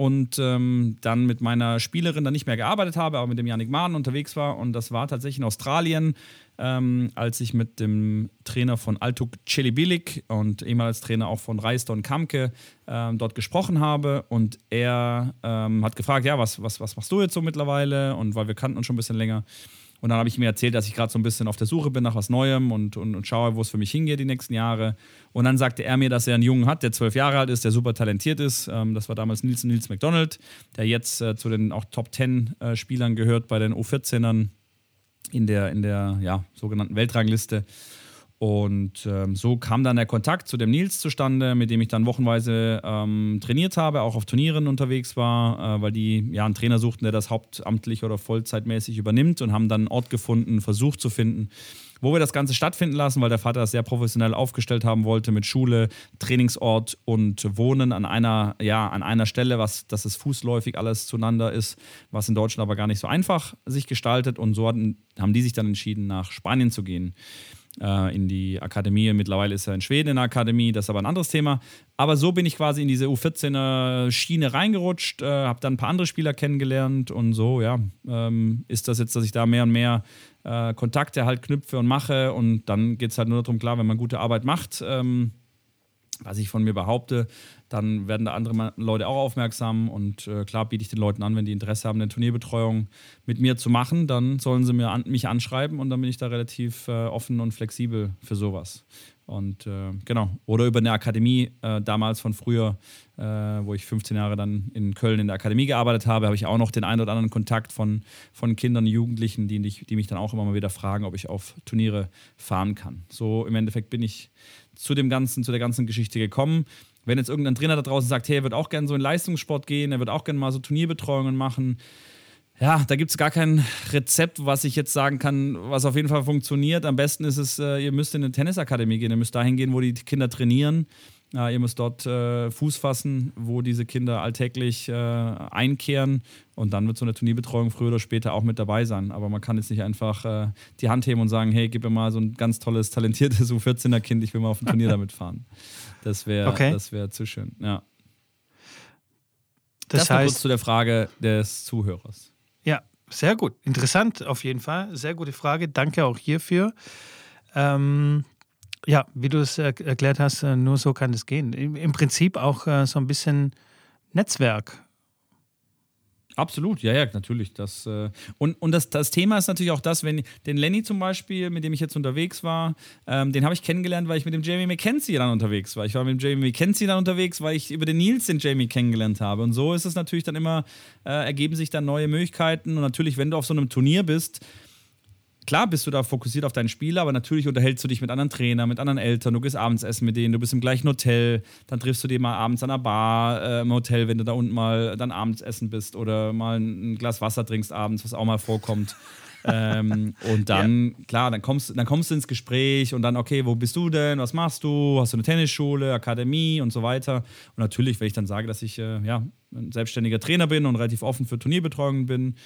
und ähm, dann mit meiner Spielerin dann nicht mehr gearbeitet habe, aber mit dem Janik Mahn unterwegs war. Und das war tatsächlich in Australien ähm, als ich mit dem Trainer von Altuk Celibilik und ehemals Trainer auch von Reisdon Kamke ähm, dort gesprochen habe. Und er ähm, hat gefragt, ja, was, was, was machst du jetzt so mittlerweile? Und weil wir kannten uns schon ein bisschen länger. Und dann habe ich mir erzählt, dass ich gerade so ein bisschen auf der Suche bin nach was Neuem und, und, und schaue, wo es für mich hingeht die nächsten Jahre. Und dann sagte er mir, dass er einen Jungen hat, der zwölf Jahre alt ist, der super talentiert ist. Ähm, das war damals Nils, Nils McDonald, der jetzt äh, zu den auch Top 10 äh, Spielern gehört bei den U14ern in der, in der ja, sogenannten Weltrangliste. Und ähm, so kam dann der Kontakt zu dem Nils zustande, mit dem ich dann wochenweise ähm, trainiert habe, auch auf Turnieren unterwegs war, äh, weil die ja einen Trainer suchten, der das hauptamtlich oder vollzeitmäßig übernimmt und haben dann einen Ort gefunden, versucht zu finden, wo wir das Ganze stattfinden lassen, weil der Vater das sehr professionell aufgestellt haben wollte mit Schule, Trainingsort und Wohnen an einer, ja, an einer Stelle, was, dass es fußläufig alles zueinander ist, was in Deutschland aber gar nicht so einfach sich gestaltet. Und so hatten, haben die sich dann entschieden, nach Spanien zu gehen äh, in die Akademie. Mittlerweile ist er in Schweden in der Akademie, das ist aber ein anderes Thema. Aber so bin ich quasi in diese U14er-Schiene reingerutscht, äh, habe dann ein paar andere Spieler kennengelernt und so, ja, ähm, ist das jetzt, dass ich da mehr und mehr äh, Kontakte halt knüpfe und mache und dann geht es halt nur darum, klar, wenn man gute Arbeit macht, ähm, was ich von mir behaupte, dann werden da andere Leute auch aufmerksam und äh, klar biete ich den Leuten an, wenn die Interesse haben, eine Turnierbetreuung mit mir zu machen, dann sollen sie mir an, mich anschreiben und dann bin ich da relativ äh, offen und flexibel für sowas. Und äh, genau, oder über eine Akademie äh, damals von früher, äh, wo ich 15 Jahre dann in Köln in der Akademie gearbeitet habe, habe ich auch noch den einen oder anderen Kontakt von, von Kindern, Jugendlichen, die, die mich dann auch immer mal wieder fragen, ob ich auf Turniere fahren kann. So im Endeffekt bin ich zu dem ganzen, zu der ganzen Geschichte gekommen. Wenn jetzt irgendein Trainer da draußen sagt, hey, er wird auch gerne so in Leistungssport gehen, er wird auch gerne mal so Turnierbetreuungen machen, ja, da gibt es gar kein Rezept, was ich jetzt sagen kann, was auf jeden Fall funktioniert. Am besten ist es, äh, ihr müsst in eine Tennisakademie gehen, ihr müsst dahin gehen, wo die Kinder trainieren. Ja, ihr müsst dort äh, Fuß fassen, wo diese Kinder alltäglich äh, einkehren und dann wird so eine Turnierbetreuung früher oder später auch mit dabei sein. Aber man kann jetzt nicht einfach äh, die Hand heben und sagen, hey, gib mir mal so ein ganz tolles, talentiertes U14er-Kind, ich will mal auf ein Turnier damit fahren. Das wäre okay. wär zu schön, ja. Das, das heißt, kurz zu der Frage des Zuhörers. Ja, sehr gut. Interessant auf jeden Fall. Sehr gute Frage. Danke auch hierfür. Ähm, ja, wie du es erklärt hast, äh, nur so kann es gehen. Im Prinzip auch äh, so ein bisschen Netzwerk. Absolut, ja, ja, natürlich. Das, äh, und und das, das Thema ist natürlich auch das, wenn den Lenny zum Beispiel, mit dem ich jetzt unterwegs war, ähm, den habe ich kennengelernt, weil ich mit dem Jamie McKenzie dann unterwegs war. Ich war mit dem Jamie McKenzie dann unterwegs, weil ich über den Nils den Jamie kennengelernt habe. Und so ist es natürlich dann immer, äh, ergeben sich dann neue Möglichkeiten. Und natürlich, wenn du auf so einem Turnier bist, klar bist du da fokussiert auf deinen Spieler, aber natürlich unterhältst du dich mit anderen Trainern, mit anderen Eltern, du gehst abends essen mit denen, du bist im gleichen Hotel, dann triffst du dich mal abends an der Bar äh, im Hotel, wenn du da unten mal dann abends essen bist oder mal ein, Glas Wasser trinkst abends, was auch mal vorkommt. ähm, und dann, ja. klar, dann kommst, dann kommst du ins Gespräch und dann, okay, wo bist du denn? Was machst du? Hast du eine Tennisschule, Akademie und so weiter? Und natürlich, wenn ich dann sage, dass ich äh, ja, ein selbstständiger Trainer bin und relativ offen für Turnierbetreuung bin,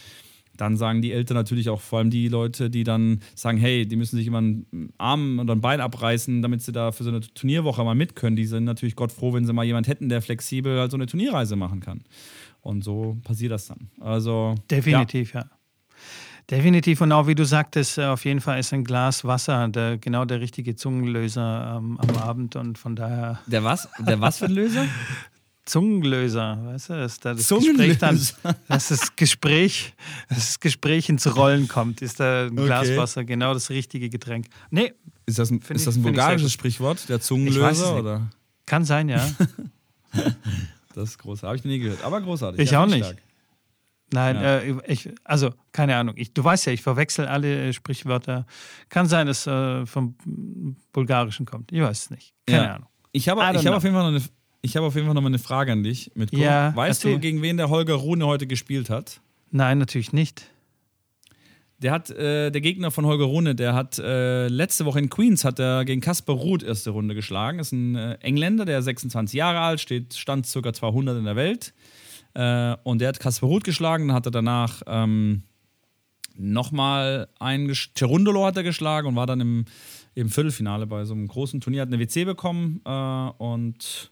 dann sagen die Eltern natürlich auch, vor allem die Leute, die dann sagen, hey, die müssen sich immer einen Arm oder ein Bein abreißen, damit sie da für so eine Turnierwoche mal mit können. Die sind natürlich Gott froh, wenn sie mal jemand hätten, der flexibel halt so eine Turnierreise machen kann. Und so passiert das dann. Also definitiv, ja. ja. Definitiv und auch wie du sagtest, äh, auf jeden Fall ist ein Glas Wasser der, genau der richtige Zungenlöser ähm, am Abend und von daher. Der was? Der was für ein Löser? Zungenlöser, weißt du, dass da das Gespräch dann, dass das Gespräch, das Gespräch ins Rollen kommt, ist da ein okay. Glas Wasser genau das richtige Getränk. Nee. Ist das ein, ist das ein bulgarisches Sprichwort, der Zungenlöser? Oder? Kann sein, ja. das ist großartig. Habe ich nie gehört, aber großartig. Ich ja, auch nicht. Stark. Nein, ja. äh, ich, also keine Ahnung. Ich, du weißt ja, ich verwechsel alle äh, Sprichwörter. Kann sein, dass äh, vom Bulgarischen kommt. Ich weiß es nicht. Keine ja. Ahnung. Ich habe hab auf jeden Fall noch eine ich habe auf jeden Fall noch mal eine Frage an dich. Mitko. Ja, weißt erzähl. du, gegen wen der Holger Rune heute gespielt hat? Nein, natürlich nicht. Der hat, äh, der Gegner von Holger Rune, der hat äh, letzte Woche in Queens hat er gegen Kasper Ruth erste Runde geschlagen. Ist ein äh, Engländer, der 26 Jahre alt, steht, stand ca. 200 in der Welt. Äh, und der hat Kasper Ruth geschlagen, dann hat er danach ähm, nochmal einen, Cerundolo hat er geschlagen und war dann im, im Viertelfinale bei so einem großen Turnier, hat eine WC bekommen äh, und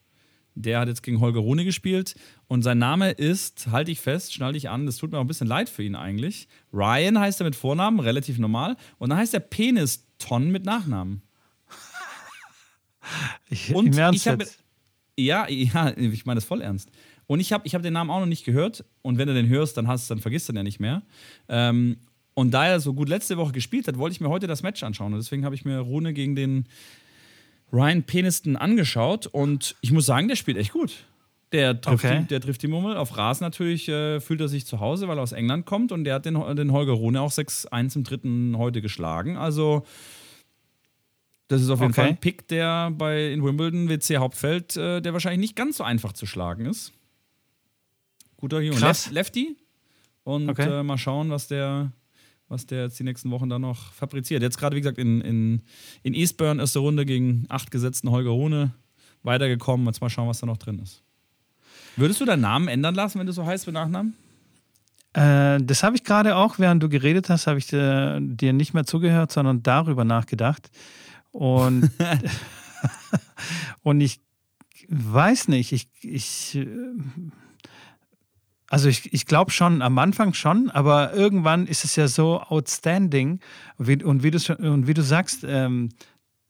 der hat jetzt gegen Holger Rune gespielt und sein Name ist, halte ich fest, schnall dich an, das tut mir auch ein bisschen leid für ihn eigentlich. Ryan heißt er mit Vornamen, relativ normal. Und dann heißt er Peniston mit Nachnamen. Ich, und ich jetzt? ja, ja, ich meine das voll ernst. Und ich habe ich hab den Namen auch noch nicht gehört. Und wenn du den hörst, dann, hast, dann vergisst du den ja nicht mehr. Ähm, und da er so gut letzte Woche gespielt hat, wollte ich mir heute das Match anschauen. Und deswegen habe ich mir Rune gegen den Ryan Peniston angeschaut und ich muss sagen, der spielt echt gut. Der trifft, okay. die, der trifft die Mummel. Auf Rasen natürlich äh, fühlt er sich zu Hause, weil er aus England kommt und der hat den, den Holger Rune auch 6-1 im dritten heute geschlagen. Also, das ist auf jeden okay. Fall ein Pick, der bei in Wimbledon WC Hauptfeld, äh, der wahrscheinlich nicht ganz so einfach zu schlagen ist. Guter Junge. Lef Lefty. Und okay. äh, mal schauen, was der, was der jetzt die nächsten Wochen da noch fabriziert. Jetzt gerade, wie gesagt, in, in, in Eastburn erste Runde gegen acht gesetzten Holger Rune weitergekommen. Jetzt mal schauen, was da noch drin ist. Würdest du deinen Namen ändern lassen, wenn du so heißt mit Nachnamen? Äh, das habe ich gerade auch, während du geredet hast, habe ich äh, dir nicht mehr zugehört, sondern darüber nachgedacht. Und, und ich weiß nicht, ich, ich äh, also ich, ich glaube schon, am Anfang schon, aber irgendwann ist es ja so outstanding. Und wie, und wie, du, und wie du sagst, ähm,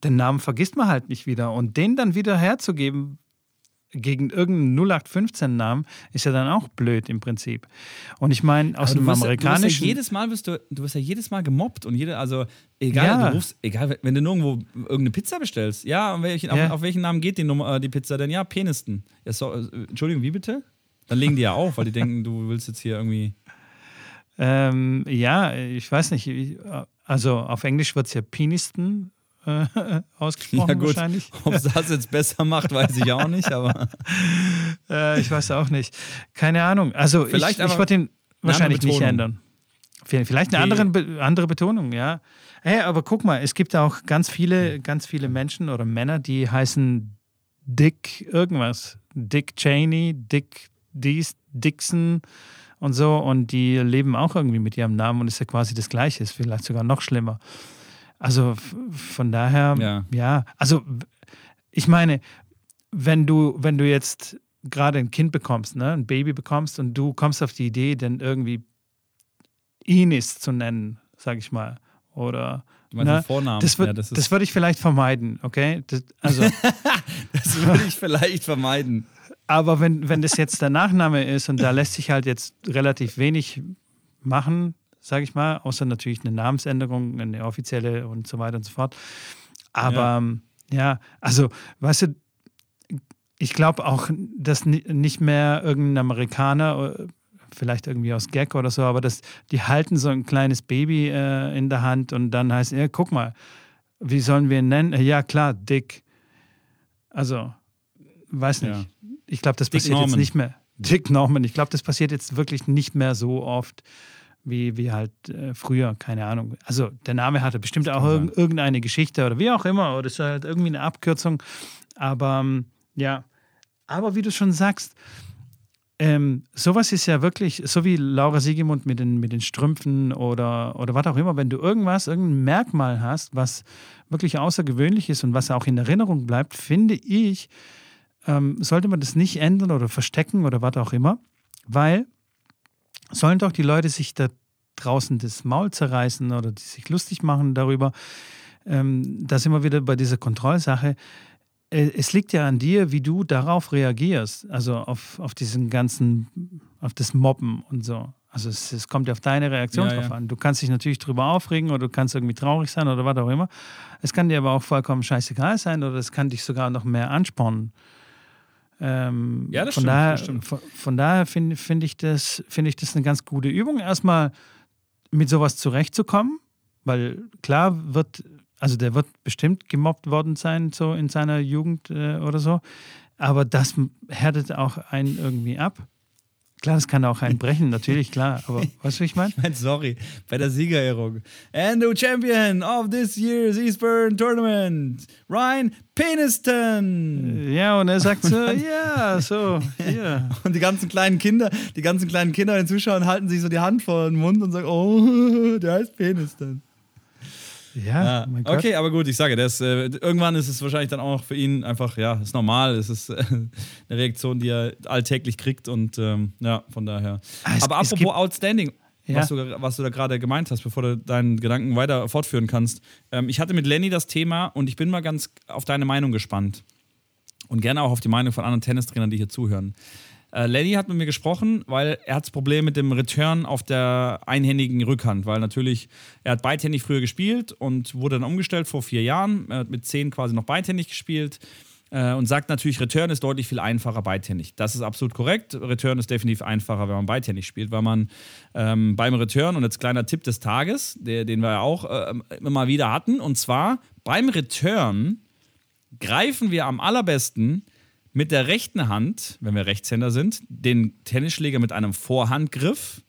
den Namen vergisst man halt nicht wieder. Und den dann wieder herzugeben gegen irgendeinen 0815-Namen ist ja dann auch blöd im Prinzip. Und ich meine, aus dem amerikanischen. Du wirst ja jedes Mal wirst du, du wirst ja jedes Mal gemobbt und jede, also egal, ja. du rufst, egal, wenn du irgendwo irgendeine Pizza bestellst, ja, auf welchen, ja. Auf, auf, welchen Namen geht die, Nummer, äh, die Pizza denn? Ja, Penisten. Ja, so, äh, Entschuldigung, wie bitte? Dann legen die ja auf, weil die denken, du willst jetzt hier irgendwie. Ähm, ja, ich weiß nicht. Also auf Englisch wird es ja Penisten äh, ausgesprochen ja, gut. wahrscheinlich. Ob es das jetzt besser macht, weiß ich auch nicht, aber. äh, ich weiß auch nicht. Keine Ahnung. Also Vielleicht ich, ich würde ihn wahrscheinlich nicht ändern. Vielleicht eine andere, andere Betonung, ja. Hey, aber guck mal, es gibt auch ganz viele, ganz viele Menschen oder Männer, die heißen Dick irgendwas. Dick Cheney, Dick Dies, Dixon und so. Und die leben auch irgendwie mit ihrem Namen und ist ja quasi das Gleiche, ist vielleicht sogar noch schlimmer. Also von daher, ja, ja also ich meine, wenn du, wenn du jetzt gerade ein Kind bekommst, ne, ein Baby bekommst und du kommst auf die Idee, dann irgendwie Inis zu nennen, sag ich mal, oder Du meinst ne? Vornamen? Das, ja, das, das würde ich vielleicht vermeiden, okay? Das, also, das würde ich vielleicht vermeiden. Aber wenn, wenn das jetzt der Nachname ist und da lässt sich halt jetzt relativ wenig machen, sage ich mal, außer natürlich eine Namensänderung, eine offizielle und so weiter und so fort. Aber ja, ähm, ja also, weißt du, ich glaube auch, dass nicht mehr irgendein Amerikaner, äh, vielleicht irgendwie aus Gag oder so, aber dass die halten so ein kleines Baby äh, in der Hand und dann heißt, ja, guck mal, wie sollen wir ihn nennen? Ja, klar, Dick. Also, weiß nicht. Ja. Ich glaube, das Dick passiert Norman. jetzt nicht mehr. Dick Norman. Ich glaube, das passiert jetzt wirklich nicht mehr so oft wie, wie halt äh, früher, keine Ahnung. Also der Name hatte bestimmt auch irg irgendeine Geschichte oder wie auch immer, oder es ist halt irgendwie eine Abkürzung. Aber ähm, ja, aber wie du schon sagst, ähm, sowas ist ja wirklich, so wie Laura Siegemund mit den, mit den Strümpfen oder, oder was auch immer, wenn du irgendwas, irgendein Merkmal hast, was wirklich außergewöhnlich ist und was auch in Erinnerung bleibt, finde ich, ähm, sollte man das nicht ändern oder verstecken oder was auch immer, weil sollen doch die Leute sich da draußen das Maul zerreißen oder die sich lustig machen darüber. Ähm, da sind wir wieder bei dieser Kontrollsache. Äh, es liegt ja an dir, wie du darauf reagierst, also auf, auf diesen ganzen, auf das Mobben und so. Also es, es kommt ja auf deine Reaktion ja, drauf ja. an. Du kannst dich natürlich drüber aufregen oder du kannst irgendwie traurig sein oder was auch immer. Es kann dir aber auch vollkommen scheißegal sein oder es kann dich sogar noch mehr anspornen. Ähm, ja, das von stimmt. Daher, das stimmt. Von, von, daher finde find ich, das, find ich das eine ganz gute Übung, erstmal mit sowas zurechtzukommen, weil klar wird, also der wird bestimmt gemobbt worden sein, so in seiner Jugend äh, oder so, aber das härtet auch einen irgendwie ab. Klar, das kann auch einbrechen, natürlich, klar. Aber weißt du, ich meine? Ich meine, sorry, bei der Siegerehrung. And the champion of this year's Eastburn Tournament, Ryan Peniston. Ja, und er sagt so, ja, so, ja. Und die ganzen kleinen Kinder, die ganzen kleinen Kinder, den Zuschauern halten sich so die Hand vor den Mund und sagen, oh, der heißt Peniston. Ja, ja. Gott. okay, aber gut, ich sage, das, äh, irgendwann ist es wahrscheinlich dann auch für ihn einfach, ja, ist normal. Es ist äh, eine Reaktion, die er alltäglich kriegt und ähm, ja, von daher. Ah, es, aber apropos Outstanding, ja. was, du, was du da gerade gemeint hast, bevor du deinen Gedanken weiter fortführen kannst. Ähm, ich hatte mit Lenny das Thema und ich bin mal ganz auf deine Meinung gespannt. Und gerne auch auf die Meinung von anderen Tennistrainern, die hier zuhören. Äh, Lenny hat mit mir gesprochen, weil er hat das Problem mit dem Return auf der einhändigen Rückhand, weil natürlich er hat beidhändig früher gespielt und wurde dann umgestellt vor vier Jahren. Er hat mit zehn quasi noch beidhändig gespielt äh, und sagt natürlich, Return ist deutlich viel einfacher beidhändig. Das ist absolut korrekt. Return ist definitiv einfacher, wenn man beidhändig spielt, weil man ähm, beim Return, und jetzt kleiner Tipp des Tages, der, den wir ja auch äh, immer wieder hatten, und zwar beim Return greifen wir am allerbesten mit der rechten Hand, wenn wir Rechtshänder sind, den Tennisschläger mit einem Vorhandgriff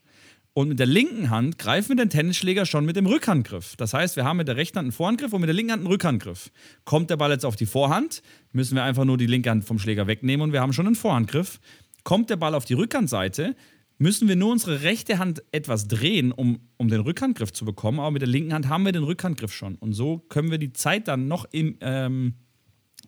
und mit der linken Hand greifen wir den Tennisschläger schon mit dem Rückhandgriff. Das heißt, wir haben mit der rechten Hand einen Vorhandgriff und mit der linken Hand einen Rückhandgriff. Kommt der Ball jetzt auf die Vorhand, müssen wir einfach nur die linke Hand vom Schläger wegnehmen und wir haben schon einen Vorhandgriff. Kommt der Ball auf die Rückhandseite, müssen wir nur unsere rechte Hand etwas drehen, um, um den Rückhandgriff zu bekommen. Aber mit der linken Hand haben wir den Rückhandgriff schon. Und so können wir die Zeit dann noch im, ähm,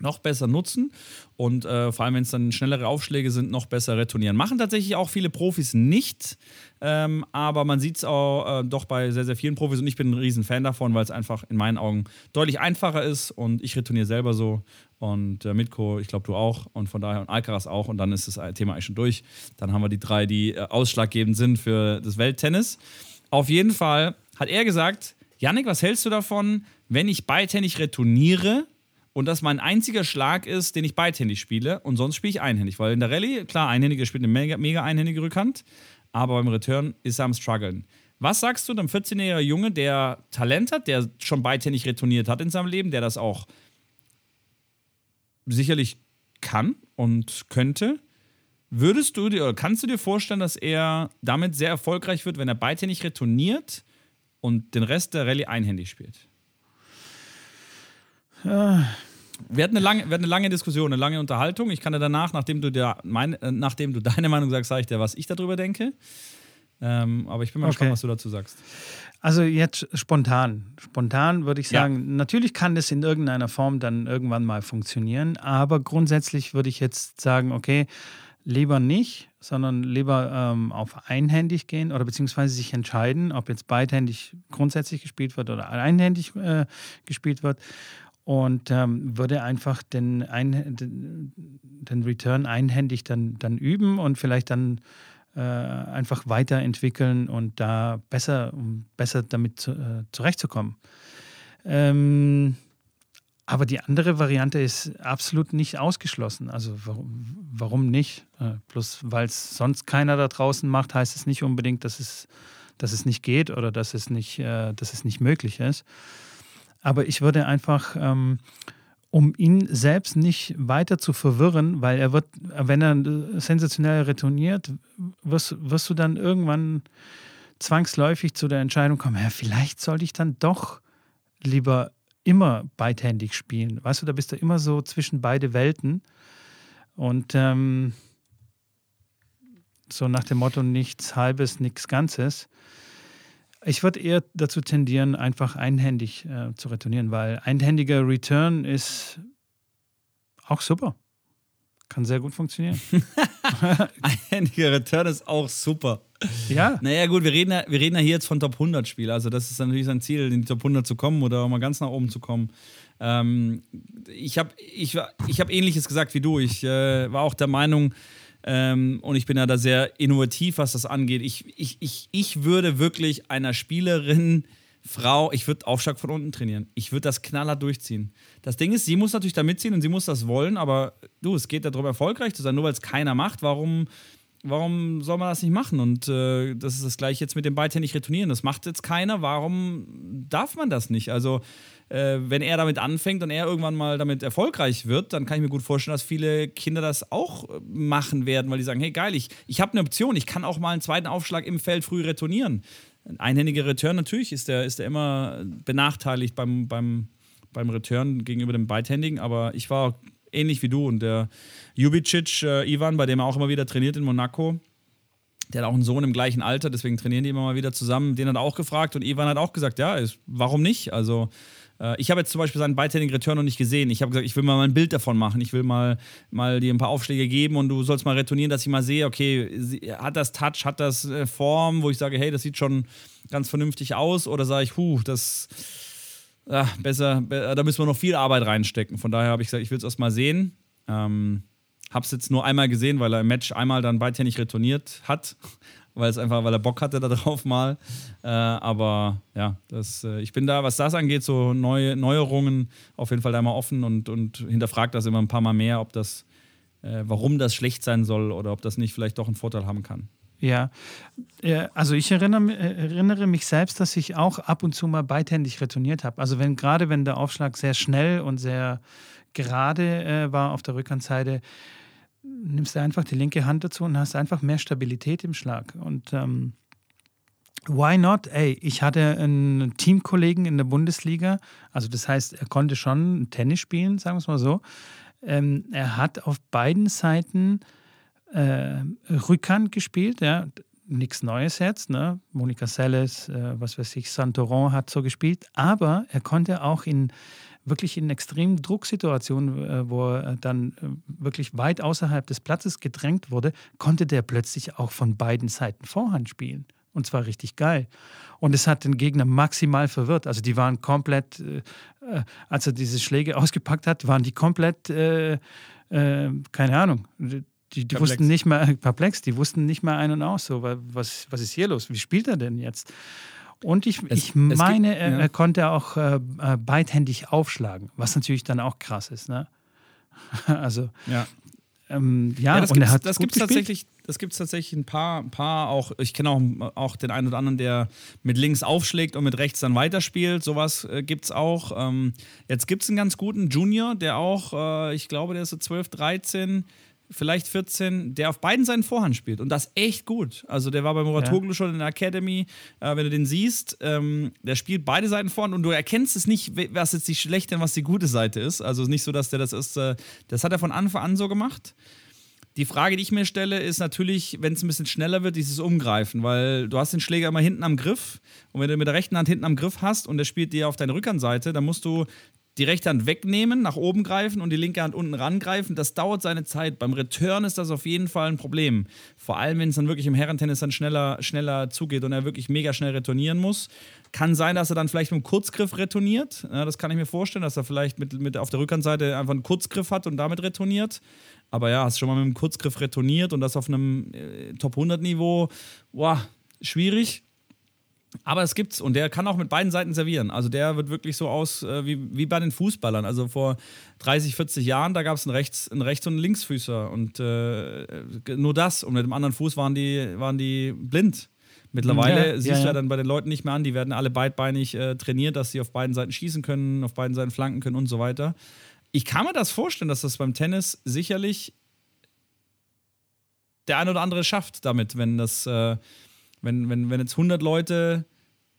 noch besser nutzen und äh, vor allem, wenn es dann schnellere Aufschläge sind, noch besser retournieren. Machen tatsächlich auch viele Profis nicht, ähm, aber man sieht es auch äh, doch bei sehr, sehr vielen Profis und ich bin ein riesen Fan davon, weil es einfach in meinen Augen deutlich einfacher ist und ich retourniere selber so und äh, Mitko, ich glaube du auch und von daher und Alcaraz auch und dann ist das Thema eigentlich schon durch. Dann haben wir die drei, die äh, ausschlaggebend sind für das Welttennis. Auf jeden Fall hat er gesagt, Yannick, was hältst du davon, wenn ich beidhändig retourniere und das mein einziger Schlag ist, den ich beidhändig spiele und sonst spiele ich einhändig. Weil in der Rallye, klar, Einhändiger spielt eine mega, mega einhändige Rückhand, aber beim Return ist er am struggeln. Was sagst du einem 14-jährigen Junge, der Talent hat, der schon beidhändig retourniert hat in seinem Leben, der das auch sicherlich kann und könnte? Würdest du dir oder kannst du dir vorstellen, dass er damit sehr erfolgreich wird, wenn er beidhändig retourniert und den Rest der Rallye einhändig spielt? Wir hatten, eine lange, wir hatten eine lange Diskussion, eine lange Unterhaltung. Ich kann dir danach, nachdem du, der, mein, äh, nachdem du deine Meinung sagst, sage ich dir, was ich darüber denke. Ähm, aber ich bin mal okay. gespannt, was du dazu sagst. Also jetzt spontan. Spontan würde ich sagen, ja. natürlich kann das in irgendeiner Form dann irgendwann mal funktionieren, aber grundsätzlich würde ich jetzt sagen, okay, lieber nicht, sondern lieber ähm, auf einhändig gehen oder beziehungsweise sich entscheiden, ob jetzt beidhändig grundsätzlich gespielt wird oder einhändig äh, gespielt wird und ähm, würde einfach den, ein, den Return einhändig dann, dann üben und vielleicht dann äh, einfach weiterentwickeln und da besser, um besser damit zu, äh, zurechtzukommen. Ähm, aber die andere Variante ist absolut nicht ausgeschlossen. Also warum, warum nicht? Äh, bloß weil es sonst keiner da draußen macht, heißt es nicht unbedingt, dass es, dass es nicht geht oder dass es nicht, äh, dass es nicht möglich ist. Aber ich würde einfach, ähm, um ihn selbst nicht weiter zu verwirren, weil er wird, wenn er sensationell retourniert, wirst, wirst du dann irgendwann zwangsläufig zu der Entscheidung kommen, ja, vielleicht sollte ich dann doch lieber immer beidhändig spielen. Weißt du, da bist du immer so zwischen beide Welten. Und ähm, so nach dem Motto nichts Halbes, nichts Ganzes. Ich würde eher dazu tendieren, einfach einhändig äh, zu retournieren, weil einhändiger Return ist auch super. Kann sehr gut funktionieren. einhändiger Return ist auch super. Ja. Naja, gut, wir reden, ja, wir reden ja hier jetzt von Top 100 Spiel. Also, das ist natürlich sein Ziel, in die Top 100 zu kommen oder auch mal ganz nach oben zu kommen. Ähm, ich habe ich, ich hab Ähnliches gesagt wie du. Ich äh, war auch der Meinung, ähm, und ich bin ja da sehr innovativ, was das angeht. Ich, ich, ich, ich würde wirklich einer Spielerin, Frau, ich würde Aufschlag von unten trainieren. Ich würde das knaller durchziehen. Das Ding ist, sie muss natürlich da mitziehen und sie muss das wollen, aber du, es geht darum, erfolgreich zu sein. Nur weil es keiner macht, warum, warum soll man das nicht machen? Und äh, das ist das gleiche jetzt mit dem beidhändig retournieren. Das macht jetzt keiner. Warum darf man das nicht? Also, äh, wenn er damit anfängt und er irgendwann mal damit erfolgreich wird, dann kann ich mir gut vorstellen, dass viele Kinder das auch äh, machen werden, weil die sagen, hey geil, ich, ich habe eine Option, ich kann auch mal einen zweiten Aufschlag im Feld früh retournieren. Ein einhändiger Return, natürlich ist der, ist der immer benachteiligt beim, beim, beim Return gegenüber dem Beidhändigen, aber ich war ähnlich wie du und der Jubicic, äh, Ivan, bei dem er auch immer wieder trainiert in Monaco, der hat auch einen Sohn im gleichen Alter, deswegen trainieren die immer mal wieder zusammen. Den hat er auch gefragt und Ivan hat auch gesagt, ja, ist, warum nicht? Also äh, ich habe jetzt zum Beispiel seinen beidhändigen Return noch nicht gesehen. Ich habe gesagt, ich will mal ein Bild davon machen. Ich will mal, mal dir ein paar Aufschläge geben und du sollst mal retournieren, dass ich mal sehe, okay, hat das Touch, hat das äh, Form, wo ich sage, hey, das sieht schon ganz vernünftig aus oder sage ich, huh, das ja, besser, da müssen wir noch viel Arbeit reinstecken. Von daher habe ich gesagt, ich will es erst mal sehen. Ähm, habe es jetzt nur einmal gesehen, weil er im Match einmal dann beidhändig retourniert hat weil es einfach, weil er Bock hatte darauf mal. Äh, aber ja, das, äh, ich bin da, was das angeht, so neue Neuerungen auf jeden Fall da mal offen und, und hinterfragt das immer ein paar Mal mehr, ob das, äh, warum das schlecht sein soll oder ob das nicht vielleicht doch einen Vorteil haben kann. Ja, also ich erinnere, erinnere, mich selbst, dass ich auch ab und zu mal beidhändig retourniert habe. Also wenn gerade wenn der Aufschlag sehr schnell und sehr gerade äh, war auf der Rückhandseite, nimmst du einfach die linke Hand dazu und hast einfach mehr Stabilität im Schlag. Und ähm, why not? Ey, ich hatte einen Teamkollegen in der Bundesliga, also das heißt, er konnte schon Tennis spielen, sagen wir es mal so. Ähm, er hat auf beiden Seiten äh, Rückhand gespielt, ja. Nichts Neues jetzt, ne? Monika Seles, äh, was weiß ich, Santoron hat so gespielt, aber er konnte auch in wirklich in extremen Drucksituationen, äh, wo er dann äh, wirklich weit außerhalb des Platzes gedrängt wurde, konnte der plötzlich auch von beiden Seiten Vorhand spielen. Und zwar richtig geil. Und es hat den Gegner maximal verwirrt. Also die waren komplett, äh, äh als er diese Schläge ausgepackt hat, waren die komplett, äh, äh, keine Ahnung, die, die wussten nicht mehr, perplex, die wussten nicht mehr ein und aus. So, was, was ist hier los? Wie spielt er denn jetzt? Und ich, es, ich meine, gibt, ja. er, konnte auch äh, äh, beidhändig aufschlagen, was natürlich dann auch krass ist. Ne? also, ja. Ähm, ja, ja, das gibt es tatsächlich, das gibt tatsächlich ein paar, ein paar auch, ich kenne auch, auch den einen oder anderen, der mit links aufschlägt und mit rechts dann weiterspielt. Sowas äh, gibt es auch. Ähm, jetzt gibt es einen ganz guten Junior, der auch, äh, ich glaube, der ist so 12, 13, vielleicht 14, der auf beiden Seiten Vorhand spielt und das echt gut. Also der war bei Muratoglu ja. schon in der Academy. Äh, wenn du den siehst, ähm, der spielt beide Seiten Vorhand und du erkennst es nicht, was jetzt die schlechte und was die gute Seite ist. Also nicht so, dass der das ist. Äh, das hat er von Anfang an so gemacht. Die Frage, die ich mir stelle, ist natürlich, wenn es ein bisschen schneller wird, dieses Umgreifen, weil du hast den Schläger immer hinten am Griff und wenn du mit der rechten Hand hinten am Griff hast und der spielt dir auf deine Rückhandseite, dann musst du die rechte Hand wegnehmen, nach oben greifen und die linke Hand unten rangreifen. Das dauert seine Zeit. Beim Return ist das auf jeden Fall ein Problem. Vor allem, wenn es dann wirklich im Herrentennis dann schneller, schneller zugeht und er wirklich mega schnell retournieren muss. Kann sein, dass er dann vielleicht mit einem Kurzgriff retourniert. Ja, das kann ich mir vorstellen, dass er vielleicht mit, mit auf der Rückhandseite einfach einen Kurzgriff hat und damit retourniert. Aber ja, hast schon mal mit einem Kurzgriff retourniert und das auf einem äh, Top 100 Niveau. Boah, schwierig. Aber es gibt's und der kann auch mit beiden Seiten servieren. Also der wird wirklich so aus äh, wie, wie bei den Fußballern. Also vor 30, 40 Jahren, da gab es einen Rechts-, einen Rechts und einen Linksfüßer und äh, nur das. Und mit dem anderen Fuß waren die, waren die blind. Mittlerweile ja, siehst ja, du ja dann bei den Leuten nicht mehr an, die werden alle beidbeinig äh, trainiert, dass sie auf beiden Seiten schießen können, auf beiden Seiten flanken können und so weiter. Ich kann mir das vorstellen, dass das beim Tennis sicherlich der ein oder andere schafft damit, wenn das äh, wenn, wenn, wenn jetzt 100 Leute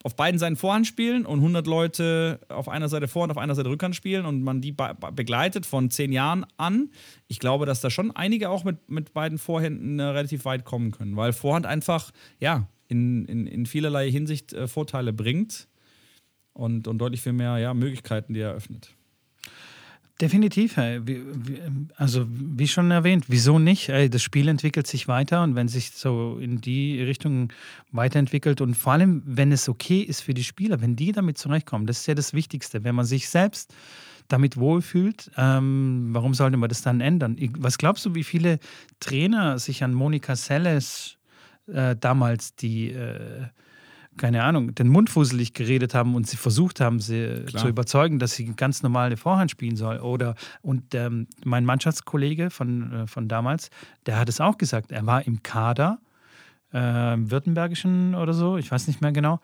auf beiden Seiten Vorhand spielen und 100 Leute auf einer Seite Vor- und auf einer Seite Rückhand spielen und man die begleitet von zehn Jahren an, ich glaube, dass da schon einige auch mit, mit beiden Vorhänden äh, relativ weit kommen können, weil Vorhand einfach, ja, in, in, in vielerlei Hinsicht äh, Vorteile bringt und, und deutlich viel mehr ja, Möglichkeiten, die eröffnet. Definitiv. Also wie schon erwähnt, wieso nicht? Das Spiel entwickelt sich weiter und wenn sich so in die Richtung weiterentwickelt und vor allem, wenn es okay ist für die Spieler, wenn die damit zurechtkommen, das ist ja das Wichtigste. Wenn man sich selbst damit wohlfühlt, ähm, warum sollte man das dann ändern? Was glaubst du, wie viele Trainer sich an Monika Seles äh, damals die äh, keine Ahnung, den Mund fusselig geredet haben und sie versucht haben, sie Klar. zu überzeugen, dass sie ganz normal eine Vorhand spielen soll. Oder und ähm, mein Mannschaftskollege von, äh, von damals, der hat es auch gesagt. Er war im Kader, äh, im Württembergischen oder so, ich weiß nicht mehr genau.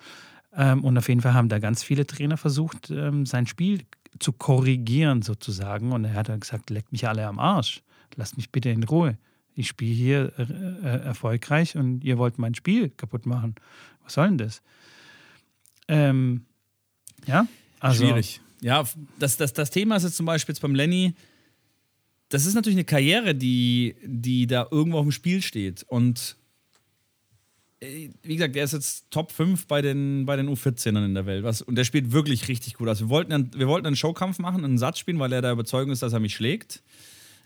Ähm, und auf jeden Fall haben da ganz viele Trainer versucht, ähm, sein Spiel zu korrigieren sozusagen. Und er hat dann gesagt, leckt mich alle am Arsch. Lasst mich bitte in Ruhe. Ich spiele hier äh, äh erfolgreich und ihr wollt mein Spiel kaputt machen was soll denn das? Ähm, ja, also. Schwierig. Ja, das, das, das Thema ist jetzt zum Beispiel jetzt beim Lenny, das ist natürlich eine Karriere, die, die da irgendwo auf dem Spiel steht. Und äh, wie gesagt, er ist jetzt Top 5 bei den, bei den U14ern in der Welt. Was, und der spielt wirklich richtig gut. Also wir wollten, einen, wir wollten einen Showkampf machen, einen Satz spielen, weil er der Überzeugung ist, dass er mich schlägt.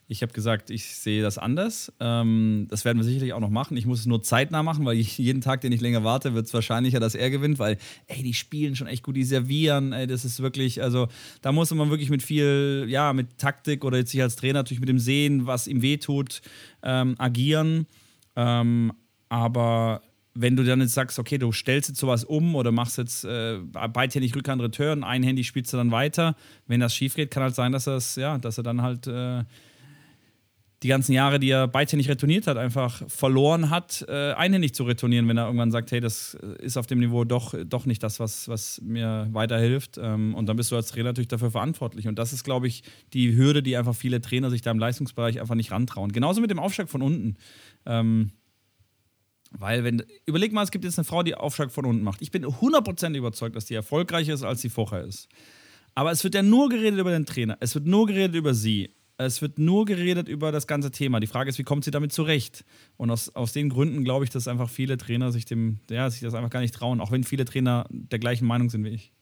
Ich habe gesagt, ich sehe das anders. Ähm, das werden wir sicherlich auch noch machen. Ich muss es nur zeitnah machen, weil ich, jeden Tag, den ich länger warte, wird es wahrscheinlicher, dass er gewinnt, weil, ey, die spielen schon echt gut, die servieren, ey, das ist wirklich, also da muss man wirklich mit viel, ja, mit Taktik oder jetzt sich als Trainer natürlich mit dem Sehen, was ihm wehtut, ähm, agieren. Ähm, aber wenn du dann jetzt sagst, okay, du stellst jetzt sowas um oder machst jetzt äh, beidhändig Rückhand Return, einhändig spielst du dann weiter, wenn das schief geht, kann halt sein, dass das, ja, dass er dann halt äh, die ganzen Jahre, die er beidhändig retourniert hat, einfach verloren hat, äh, einhändig zu retournieren, wenn er irgendwann sagt, hey, das ist auf dem Niveau doch, doch nicht das, was, was mir weiterhilft. Ähm, und dann bist du als Trainer natürlich dafür verantwortlich. Und das ist, glaube ich, die Hürde, die einfach viele Trainer sich da im Leistungsbereich einfach nicht rantrauen. Genauso mit dem Aufschlag von unten. Ähm, weil, wenn, überleg mal, es gibt jetzt eine Frau, die Aufschlag von unten macht. Ich bin 100% überzeugt, dass die erfolgreicher ist, als sie vorher ist. Aber es wird ja nur geredet über den Trainer. Es wird nur geredet über sie. Es wird nur geredet über das ganze Thema. Die Frage ist, wie kommt sie damit zurecht? Und aus, aus den Gründen glaube ich, dass einfach viele Trainer sich dem, ja, sich das einfach gar nicht trauen, auch wenn viele Trainer der gleichen Meinung sind wie ich.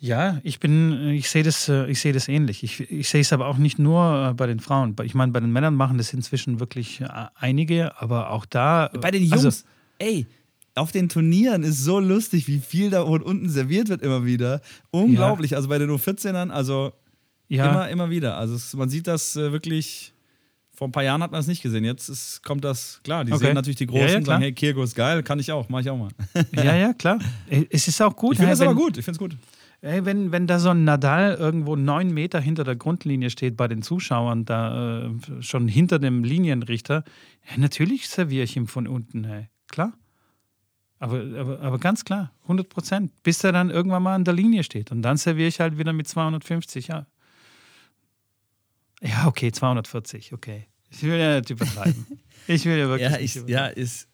Ja, ich bin, ich sehe das, äh, ich sehe das ähnlich. Ich, ich sehe es aber auch nicht nur äh, bei den Frauen. Ich meine, bei den Männern machen das inzwischen wirklich äh, einige, aber auch da. Bei den Jungs, also, ey, auf den Turnieren ist so lustig, wie viel da unten serviert wird immer wieder. Unglaublich. Ja. Also bei den U14ern, also ja. immer, immer wieder. Also es, man sieht das wirklich. Vor ein paar Jahren hat man es nicht gesehen. Jetzt ist, kommt das, klar, die okay. sehen natürlich die Großen ja, ja, und sagen, hey, Kirgo ist geil, kann ich auch, mach ich auch mal. ja, ja, klar. Es ist auch gut. Ich finde es aber gut, ich finde es gut. Ey, wenn, wenn da so ein Nadal irgendwo neun Meter hinter der Grundlinie steht bei den Zuschauern, da äh, schon hinter dem Linienrichter, ja, natürlich serviere ich ihm von unten, hey. klar. Aber, aber, aber ganz klar, 100 Prozent, bis er dann irgendwann mal an der Linie steht. Und dann serviere ich halt wieder mit 250, ja. Ja, okay, 240, okay. Ich will ja nicht übertreiben. ich will ja wirklich ja, ich, Ja, ist,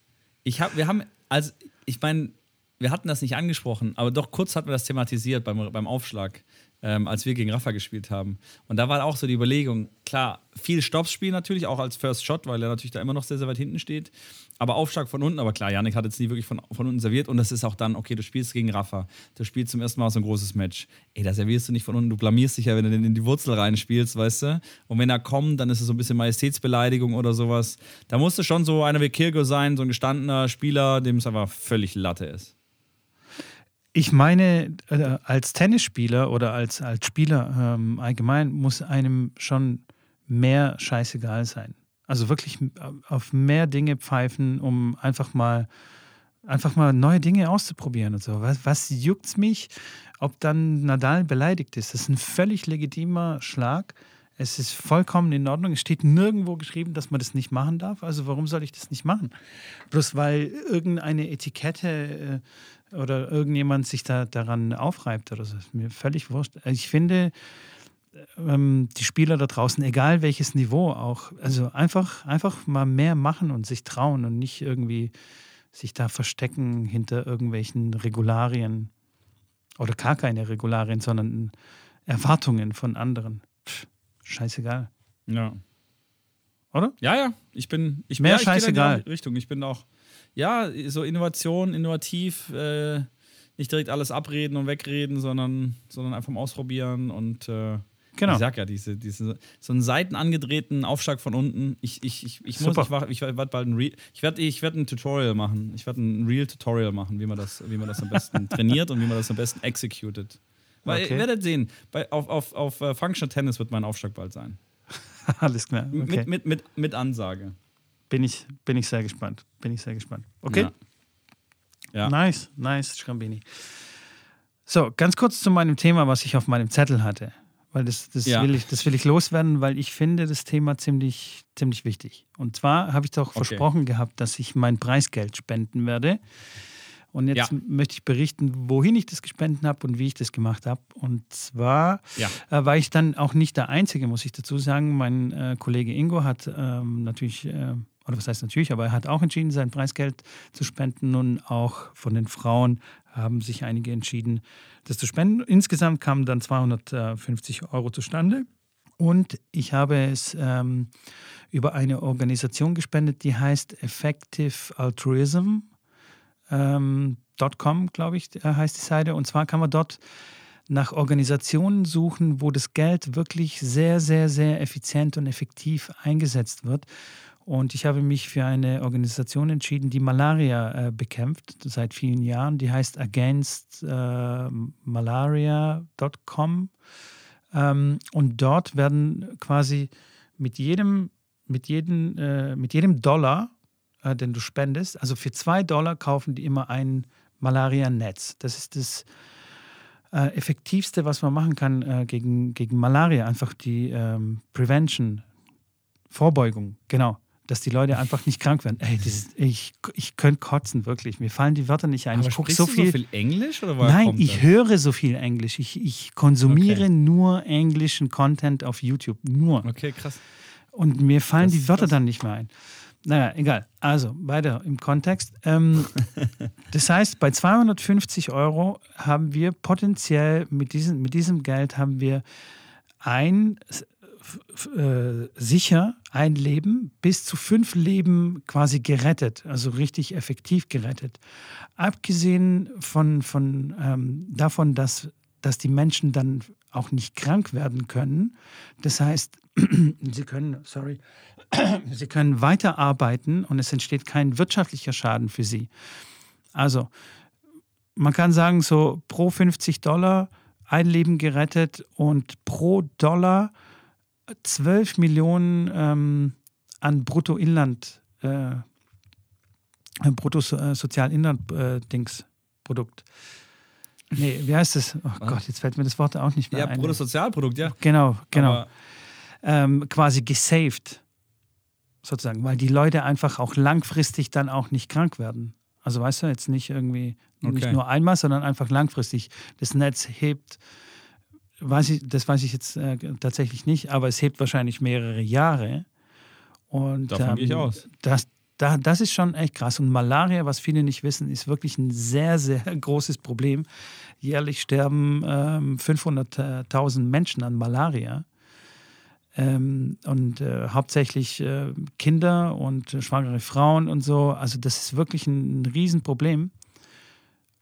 ich hab, wir haben, also, ich meine, wir hatten das nicht angesprochen, aber doch kurz hatten wir das thematisiert beim, beim Aufschlag, ähm, als wir gegen Rafa gespielt haben. Und da war auch so die Überlegung, klar, viel Stoppspiel natürlich, auch als First Shot, weil er natürlich da immer noch sehr, sehr weit hinten steht. Aber Aufschlag von unten, aber klar, Janik hat jetzt nie wirklich von, von unten serviert und das ist auch dann, okay, du spielst gegen Rafa, du spielst zum ersten Mal so ein großes Match. Ey, da servierst du nicht von unten, du blamierst dich ja, wenn du den in die Wurzel reinspielst, weißt du? Und wenn er kommt, dann ist es so ein bisschen Majestätsbeleidigung oder sowas. Da musste schon so einer wie Kirgo sein, so ein gestandener Spieler, dem es einfach völlig Latte ist. Ich meine, äh, als Tennisspieler oder als, als Spieler ähm, allgemein muss einem schon mehr scheißegal sein. Also wirklich äh, auf mehr Dinge pfeifen, um einfach mal, einfach mal neue Dinge auszuprobieren und so. Was, was juckt's mich, ob dann Nadal beleidigt ist? Das ist ein völlig legitimer Schlag. Es ist vollkommen in Ordnung. Es steht nirgendwo geschrieben, dass man das nicht machen darf. Also warum soll ich das nicht machen? Bloß weil irgendeine Etikette äh, oder irgendjemand sich da daran aufreibt oder so. Ist mir völlig wurscht. Ich finde, ähm, die Spieler da draußen, egal welches Niveau auch, also einfach, einfach mal mehr machen und sich trauen und nicht irgendwie sich da verstecken hinter irgendwelchen Regularien oder gar keine Regularien, sondern Erwartungen von anderen. Pff, scheißegal. Ja. Oder? Ja, ja. Ich bin. Ich, Mehr ja, ich scheißegal. Richtung. Ich bin auch ja, so Innovation, innovativ, äh, nicht direkt alles abreden und wegreden, sondern, sondern einfach mal ausprobieren und äh, Genau. Ich sag ja, diese, diese, so einen seitenangedrehten Aufschlag von unten. Ich, ich, ich, ich muss, ich, ich werde bald ein Re ich werde ich werd ein Tutorial machen. Ich werde ein Real-Tutorial machen, wie man, das, wie man das am besten trainiert und wie man das am besten executed. Weil okay. ihr werdet sehen, bei, auf, auf, auf uh, Functional Tennis wird mein Aufschlag bald sein. Alles klar. Okay. Mit, mit, mit, mit Ansage. Bin ich, bin ich sehr gespannt. Bin ich sehr gespannt. Okay? Ja. ja. Nice, nice, Schrambini. So, ganz kurz zu meinem Thema, was ich auf meinem Zettel hatte. Weil das, das, ja. will, ich, das will ich loswerden, weil ich finde das Thema ziemlich, ziemlich wichtig. Und zwar habe ich doch okay. versprochen gehabt, dass ich mein Preisgeld spenden werde. Und jetzt ja. möchte ich berichten, wohin ich das gespendet habe und wie ich das gemacht habe. Und zwar ja. äh, war ich dann auch nicht der Einzige, muss ich dazu sagen. Mein äh, Kollege Ingo hat ähm, natürlich, äh, oder was heißt natürlich, aber er hat auch entschieden, sein Preisgeld zu spenden. Und auch von den Frauen haben sich einige entschieden, das zu spenden. Insgesamt kamen dann 250 Euro zustande. Und ich habe es ähm, über eine Organisation gespendet, die heißt Effective Altruism ähm, glaube ich, äh, heißt die Seite. Und zwar kann man dort nach Organisationen suchen, wo das Geld wirklich sehr, sehr, sehr effizient und effektiv eingesetzt wird. Und ich habe mich für eine Organisation entschieden, die Malaria äh, bekämpft seit vielen Jahren. Die heißt againstmalaria.com. Äh, ähm, und dort werden quasi mit jedem, mit jedem, äh, mit jedem Dollar äh, den du spendest. Also für zwei Dollar kaufen die immer ein Malaria-Netz. Das ist das äh, effektivste, was man machen kann äh, gegen, gegen Malaria. Einfach die ähm, Prevention, Vorbeugung, genau. Dass die Leute einfach nicht krank werden. Ey, ist, ich, ich könnte kotzen, wirklich. Mir fallen die Wörter nicht ein. Aber ich gucke so viel, so viel Englisch? Oder Nein, ich höre so viel Englisch. Ich, ich konsumiere okay. nur englischen Content auf YouTube. Nur. Okay, krass. Und mir fallen das die Wörter dann nicht mehr ein. Naja, egal. Also, weiter im Kontext. Ähm, das heißt, bei 250 Euro haben wir potenziell mit diesem, mit diesem Geld haben wir ein äh, sicher ein Leben bis zu fünf Leben quasi gerettet, also richtig effektiv gerettet. Abgesehen von, von ähm, davon, dass dass die Menschen dann auch nicht krank werden können. Das heißt, sie können, sorry, sie können weiterarbeiten und es entsteht kein wirtschaftlicher Schaden für sie. Also, man kann sagen, so pro 50 Dollar ein Leben gerettet und pro Dollar 12 Millionen ähm, an Bruttoinland, äh, Bruttosozialinland-Dings, äh, Produkt. Nee, wie heißt das? Oh Was? Gott, jetzt fällt mir das Wort auch nicht mehr ja, ein. Ja, Bruttosozialprodukt, ja. Genau, genau. Ähm, quasi gesaved, sozusagen, weil die Leute einfach auch langfristig dann auch nicht krank werden. Also weißt du, jetzt nicht irgendwie, okay. nicht nur einmal, sondern einfach langfristig. Das Netz hebt, weiß ich, das weiß ich jetzt äh, tatsächlich nicht, aber es hebt wahrscheinlich mehrere Jahre. Und, Davon ähm, gehe ich aus. Das, da, das ist schon echt krass. Und Malaria, was viele nicht wissen, ist wirklich ein sehr, sehr großes Problem. Jährlich sterben ähm, 500.000 Menschen an Malaria. Ähm, und äh, hauptsächlich äh, Kinder und äh, schwangere Frauen und so. Also das ist wirklich ein, ein Riesenproblem.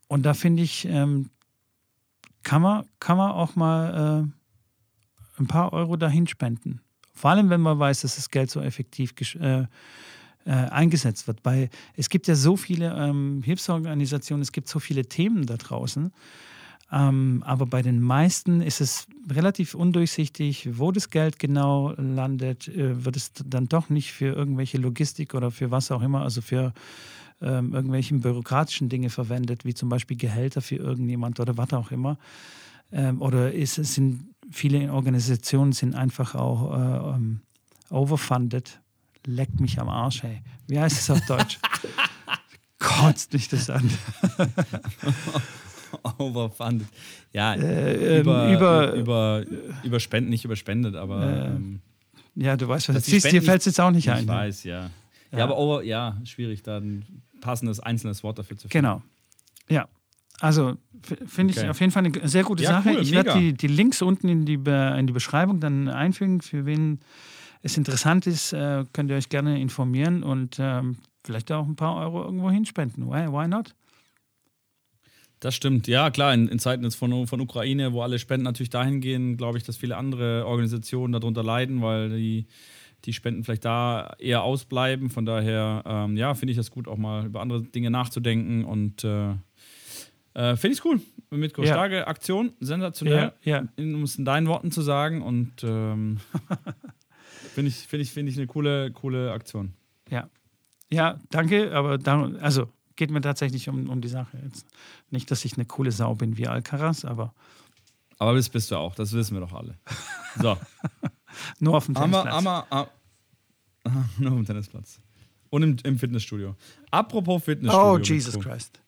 Und da finde ich, ähm, kann, man, kann man auch mal äh, ein paar Euro dahin spenden. Vor allem, wenn man weiß, dass das Geld so effektiv äh, äh, eingesetzt wird. Weil es gibt ja so viele ähm, Hilfsorganisationen, es gibt so viele Themen da draußen. Ähm, aber bei den meisten ist es relativ undurchsichtig, wo das Geld genau landet. Äh, wird es dann doch nicht für irgendwelche Logistik oder für was auch immer, also für ähm, irgendwelchen bürokratischen Dinge verwendet, wie zum Beispiel Gehälter für irgendjemand oder was auch immer. Ähm, oder ist, sind viele Organisationen sind einfach auch äh, ähm, overfunded. Leckt mich am Arsch, hey. Wie heißt es auf Deutsch? Kotzt mich das an. Overfunded. Ja, äh, über, über, über, über Spenden, nicht überspendet, aber. Äh, ähm, ja, du weißt, was siehst, dir fällt es jetzt auch nicht ich ein. Ich ne? weiß, ja. Ja. ja. aber over, ja, schwierig, da ein passendes einzelnes Wort dafür zu finden. Genau. Ja. Also finde ich okay. auf jeden Fall eine sehr gute ja, Sache. Cool, ich werde die, die Links unten in die, in die Beschreibung dann einfügen. Für wen es interessant ist, äh, könnt ihr euch gerne informieren und ähm, vielleicht auch ein paar Euro irgendwo hinspenden. Why, why not? Das stimmt, ja klar, in, in Zeiten jetzt von, von Ukraine, wo alle Spenden natürlich dahin gehen, glaube ich, dass viele andere Organisationen darunter leiden, weil die, die Spenden vielleicht da eher ausbleiben. Von daher, ähm, ja, finde ich das gut, auch mal über andere Dinge nachzudenken und äh, äh, finde ich es cool. Mit ja. starke Aktion, sensationell, ja, ja. um es in deinen Worten zu sagen und ähm, finde ich, find ich, find ich eine coole, coole Aktion. Ja. Ja, danke, aber da, also geht mir tatsächlich um, um die Sache. Jetzt nicht, dass ich eine coole Sau bin wie Alcaraz, aber. Aber das bist du auch, das wissen wir doch alle. So. Nur auf dem Tennisplatz. Aber, aber, aber, nur auf dem Tennisplatz. Und im, im Fitnessstudio. Apropos Fitnessstudio. Oh, Jesus Christ.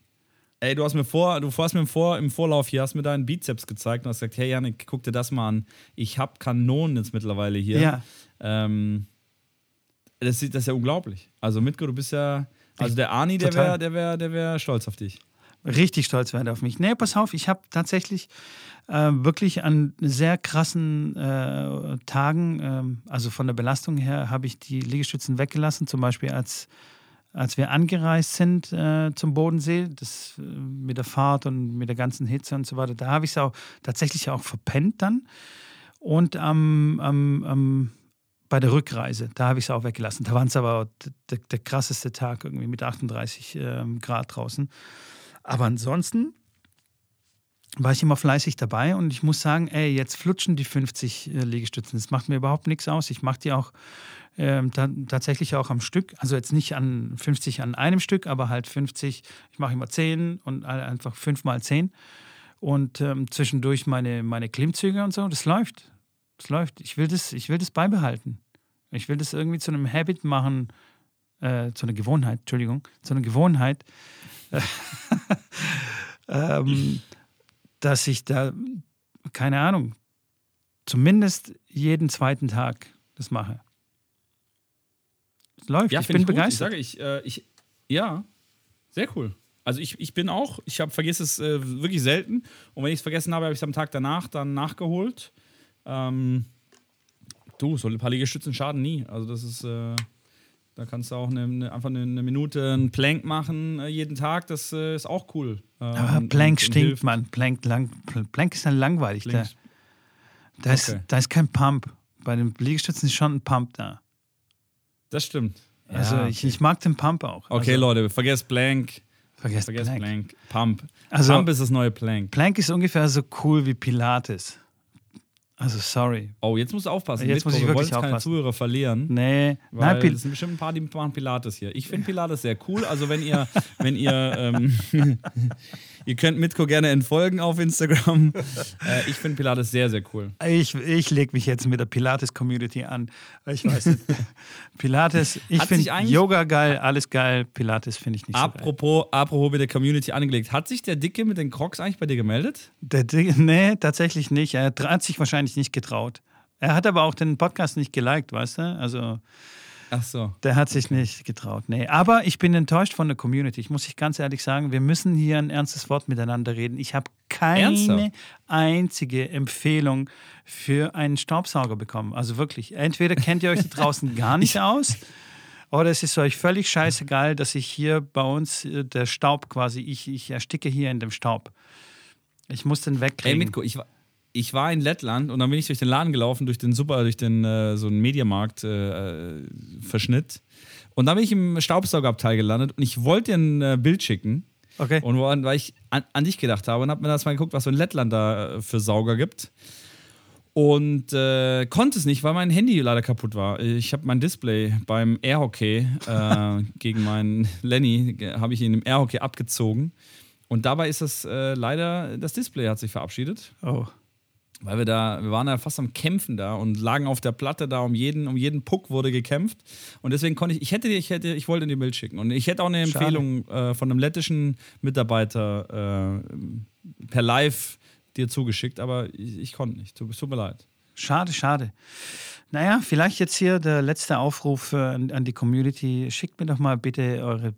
Ey, du hast mir vor, du hast mir im, vor, im Vorlauf hier, hast mir deinen Bizeps gezeigt und hast gesagt, hey Janik, guck dir das mal an. Ich habe Kanonen jetzt mittlerweile hier. Ja. Ähm, das, das ist ja unglaublich. Also Mitko, du bist ja, also der Ani, der wäre der wär, der wär stolz auf dich. Richtig stolz wäre auf mich. Nee, pass auf, ich habe tatsächlich äh, wirklich an sehr krassen äh, Tagen, äh, also von der Belastung her, habe ich die Liegestützen weggelassen. Zum Beispiel als, als wir angereist sind äh, zum Bodensee, das äh, mit der Fahrt und mit der ganzen Hitze und so weiter, da habe ich es auch tatsächlich auch verpennt dann. Und am, am, am bei der Rückreise, da habe ich es auch weggelassen. Da war es aber der, der, krasseste Tag irgendwie mit 38 ähm, Grad draußen. Aber ansonsten war ich immer fleißig dabei und ich muss sagen, ey, jetzt flutschen die 50 äh, Liegestützen. Das macht mir überhaupt nichts aus. Ich mache die auch ähm, tatsächlich auch am Stück. Also jetzt nicht an 50 an einem Stück, aber halt 50. Ich mache immer 10 und einfach 5 mal 10. Und ähm, zwischendurch meine, meine Klimmzüge und so. Das läuft. Es läuft. Ich will das, ich will das beibehalten. Ich will das irgendwie zu einem Habit machen, äh, zu einer Gewohnheit, Entschuldigung, zu einer Gewohnheit, ähm, dass ich da, keine Ahnung, zumindest jeden zweiten Tag das mache. Es läuft. Ja, ich bin ich begeistert. Ich sage, ich, äh, ich, ja, sehr cool. Also ich, ich bin auch, ich vergesse es äh, wirklich selten. Und wenn ich es vergessen habe, habe ich es am Tag danach dann nachgeholt. Ähm, du, so ein paar Liegestützen schaden nie. Also das ist, äh, Da kannst du auch eine, eine, einfach eine, eine Minute einen Plank machen äh, jeden Tag. Das äh, ist auch cool. Äh, Aber Plank stinkt, hilft. Mann. Plank, lang, Plank ist dann langweilig. Da, da, ist, Okay. da ist kein Pump. Bei den Liegestützen ist schon ein Pump da. Das stimmt. Also Ja, ich, ich mag den Pump auch. Okay, also, Leute, vergesst Plank. Vergesst Vergesst Plank. Plank. Pump. Also- Pump ist das neue Plank. Plank ist ungefähr so cool wie Pilates. Also sorry. Oh, jetzt musst du aufpassen. Jetzt muss Mitko, ich wir wirklich jetzt keine aufpassen. Zuhörer verlieren. Nee, Weil nein, es sind bestimmt ein paar, die machen Pilates hier. Ich finde Pilates sehr cool. Also wenn ihr, wenn ihr, ähm, ihr könnt Mitko gerne entfolgen auf Instagram. Äh, ich finde Pilates sehr, sehr cool. ich, ich lege mich jetzt mit der Pilates-Community an. Ich weiß nicht. Pilates, ich finde Yoga geil, alles geil. Pilates finde ich nicht so geil. Apropos, apropos mit der Community angelegt. Hat sich der Dicke mit den Crocs eigentlich bei dir gemeldet? Der, Ding- nee, tatsächlich nicht. Er hat sich wahrscheinlich nicht getraut. Er hat aber auch den Podcast nicht geliked, weißt du? Also Ach so. der hat sich nicht getraut. Nee, aber ich bin enttäuscht von der Community. Ich muss ich ganz ehrlich sagen, wir müssen hier ein ernstes Wort miteinander reden. Ich habe keine Ernsthaft? einzige Empfehlung für einen Staubsauger bekommen. Also wirklich, entweder kennt ihr euch da draußen gar nicht aus oder es ist euch völlig scheißegal, dass ich hier bei uns äh, der Staub quasi, ich, ich ersticke hier in dem Staub. Ich muss den Ey, wegkriegen. Mitko, ich war, ich war in Lettland und dann bin ich durch den Laden gelaufen, durch den super, durch den äh, so einen Mediamarkt äh, äh, Verschnitt. Und dann bin ich im Staubsaugerabteil gelandet und ich wollte dir ein äh, Bild schicken. okay. Und wo, weil ich an, an dich gedacht habe und habe mir das mal geguckt, was so in Lettland da äh, für Sauger gibt. Und konnte es nicht, weil mein Handy leider kaputt war. Ich habe mein Display beim Airhockey gegen meinen Lenny, habe ich ihn im Airhockey abgezogen. Und dabei ist das leider, das Display hat sich verabschiedet. Oh. Weil wir da, wir waren da fast am Kämpfen da und lagen auf der Platte da, um jeden, um jeden Puck wurde gekämpft. Und deswegen konnte ich, ich hätte ich hätte, ich wollte dir ein Bild schicken. Und ich hätte auch eine. Empfehlung äh, von einem lettischen Mitarbeiter äh, per Live dir zugeschickt, aber ich, ich konnte nicht. Tut, tut mir leid. Schade, schade. Naja, vielleicht jetzt hier der letzte Aufruf äh, an, an die Community. Schickt mir doch mal bitte eure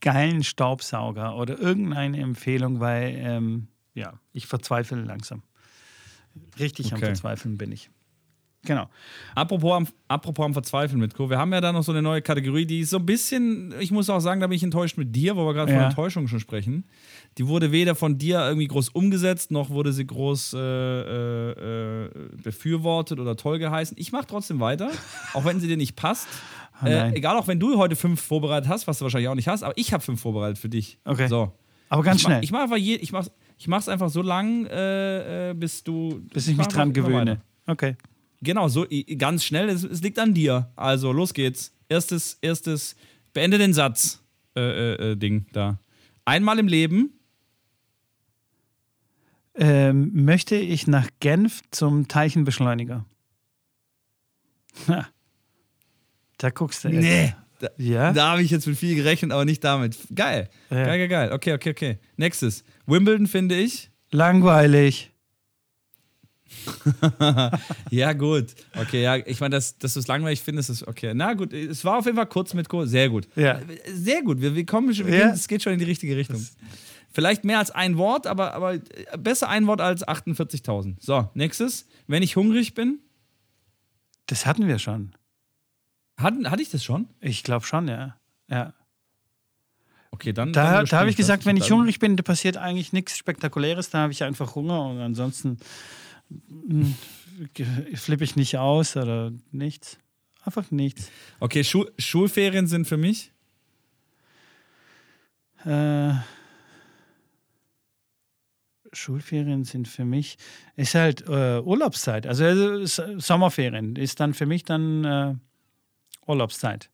geilen Staubsauger oder irgendeine Empfehlung, weil ähm, ja, ich verzweifle langsam. Richtig am Okay. Verzweifeln bin ich. Genau. Apropos am, apropos am Verzweifeln mit Co. Wir haben ja da noch so eine neue Kategorie, die ist so ein bisschen, ich muss auch sagen, da bin ich enttäuscht mit dir, wo wir gerade Ja. von Enttäuschung schon sprechen. Die wurde weder von dir irgendwie groß umgesetzt, noch wurde sie groß äh, äh, äh, befürwortet oder toll geheißen. Ich mache trotzdem weiter, auch wenn sie dir nicht passt. Ah, äh, egal, auch wenn du heute fünf vorbereitet hast, was du wahrscheinlich auch nicht hast, aber ich habe fünf vorbereitet für dich. Okay. So. Aber ganz ich mach, schnell, Ich mache einfach je, ich mach's, ich mach's einfach so lang, äh, äh, bis du. bis ich mich dran gewöhne. Okay. Genau, so ganz schnell. Es, es liegt an dir. Also los geht's. Erstes, erstes, beende den Satz. Äh, äh, äh, Ding da. Einmal im Leben. Ähm, möchte ich nach Genf zum Teilchenbeschleuniger? Ha. Da guckst du jetzt. Da, Ja? da habe ich jetzt mit viel gerechnet, aber nicht damit. Geil. Ja. Geil, geil, geil. Okay, okay, okay. Nächstes. Wimbledon finde ich. Langweilig. Ja, gut. Okay, ja, ich meine, dass, dass du es langweilig findest, ist okay. Na gut, es war auf jeden Fall kurz mit Co. Sehr gut. Ja. Sehr gut. Wir, wir kommen schon, wir Ja. gehen, es geht schon in die richtige Richtung. Vielleicht mehr als ein Wort, aber, aber besser ein Wort als 48.000. So, nächstes. Wenn ich hungrig bin. Das hatten wir schon. Hatten, hatte ich das schon? Ich glaube schon, ja. ja. Okay, dann. Da, dann da habe ich gesagt, wenn ich hungrig bin, da passiert eigentlich nichts Spektakuläres, da habe ich einfach Hunger und ansonsten ge- flippe ich nicht aus oder nichts. Einfach nichts. Okay, Schu Schulferien sind für mich. Äh, Schulferien sind für mich, ist halt äh, Urlaubszeit. Also S- Sommerferien ist dann für mich dann äh, Urlaubszeit.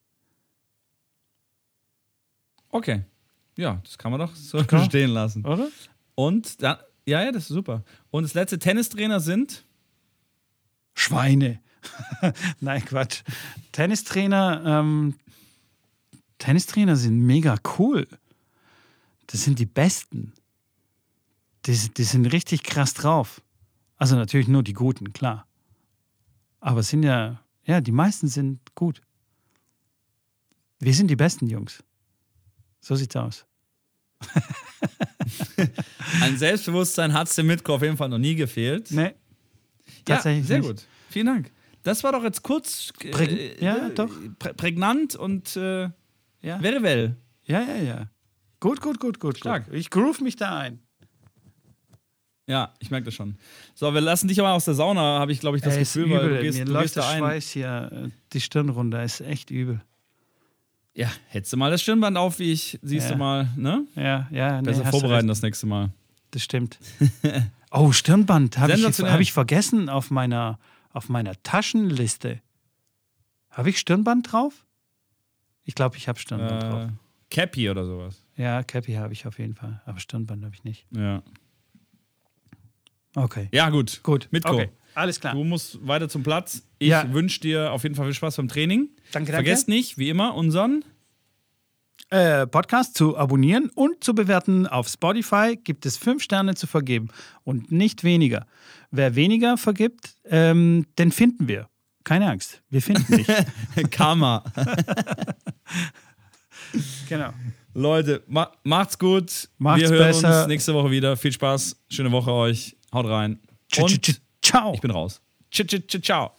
Okay. Ja, das kann man doch so Klar. stehen lassen. Oder? Und dann. Ja, ja, das ist super. Und das letzte Tennistrainer sind. Schweine. Nein, Quatsch. Tennistrainer, ähm, Tennistrainer sind mega cool. Das sind die Besten. Die, die sind richtig krass drauf. Also natürlich nur die Guten, klar. Aber es sind ja, ja, die meisten sind gut. Wir sind die besten Jungs. So sieht's aus. Ein Selbstbewusstsein hat es dem Mitko auf jeden Fall noch nie gefehlt. Nee, Ja, tatsächlich sehr nicht. gut. Vielen Dank. Das war doch jetzt kurz. Äh, Präg- ja, doch. Prä prägnant und äh, Ja, very well. ja, ja. ja. Gut, gut, gut, gut. Stark. Gut. Ich groove mich da ein. Ja, ich merke das schon. So, wir lassen dich aber aus der Sauna, habe ich, glaube ich, das Ey, ist Gefühl, weil du gehst, Mir du läuft gehst der da ein. Schweiß hier äh, die Stirn runter. Ist echt übel. Ja, hättest du mal das Stirnband auf, wie ich, siehst Ja. du mal, ne? Ja, ja. nee, Besser du vorbereiten das nächste Mal. Das stimmt. Oh, Stirnband habe ich, hab ich vergessen auf meiner, auf meiner Taschenliste. Habe ich Stirnband drauf? Ich glaube, ich habe Stirnband drauf. Äh, Cappy oder sowas. Ja, Cappy habe ich auf jeden Fall, aber Stirnband habe ich nicht. Ja. Okay. Ja, gut. Gut. Mitko. Okay. Alles klar. Du musst weiter zum Platz. Ich Ja. wünsche dir auf jeden Fall viel Spaß beim Training. Danke, danke. Vergesst nicht, wie immer, unseren. äh, Podcast zu abonnieren und zu bewerten. Auf Spotify gibt es fünf Sterne zu vergeben und nicht weniger. Wer weniger vergibt, ähm, den finden wir. Keine Angst, wir finden dich. Karma. genau. Leute, ma macht's gut. Macht's Wir hören besser. uns nächste Woche wieder. Viel Spaß. Schöne Woche euch. Haut rein. Tsch- tsch- Und tsch- Ciao. ich bin raus. Ciao.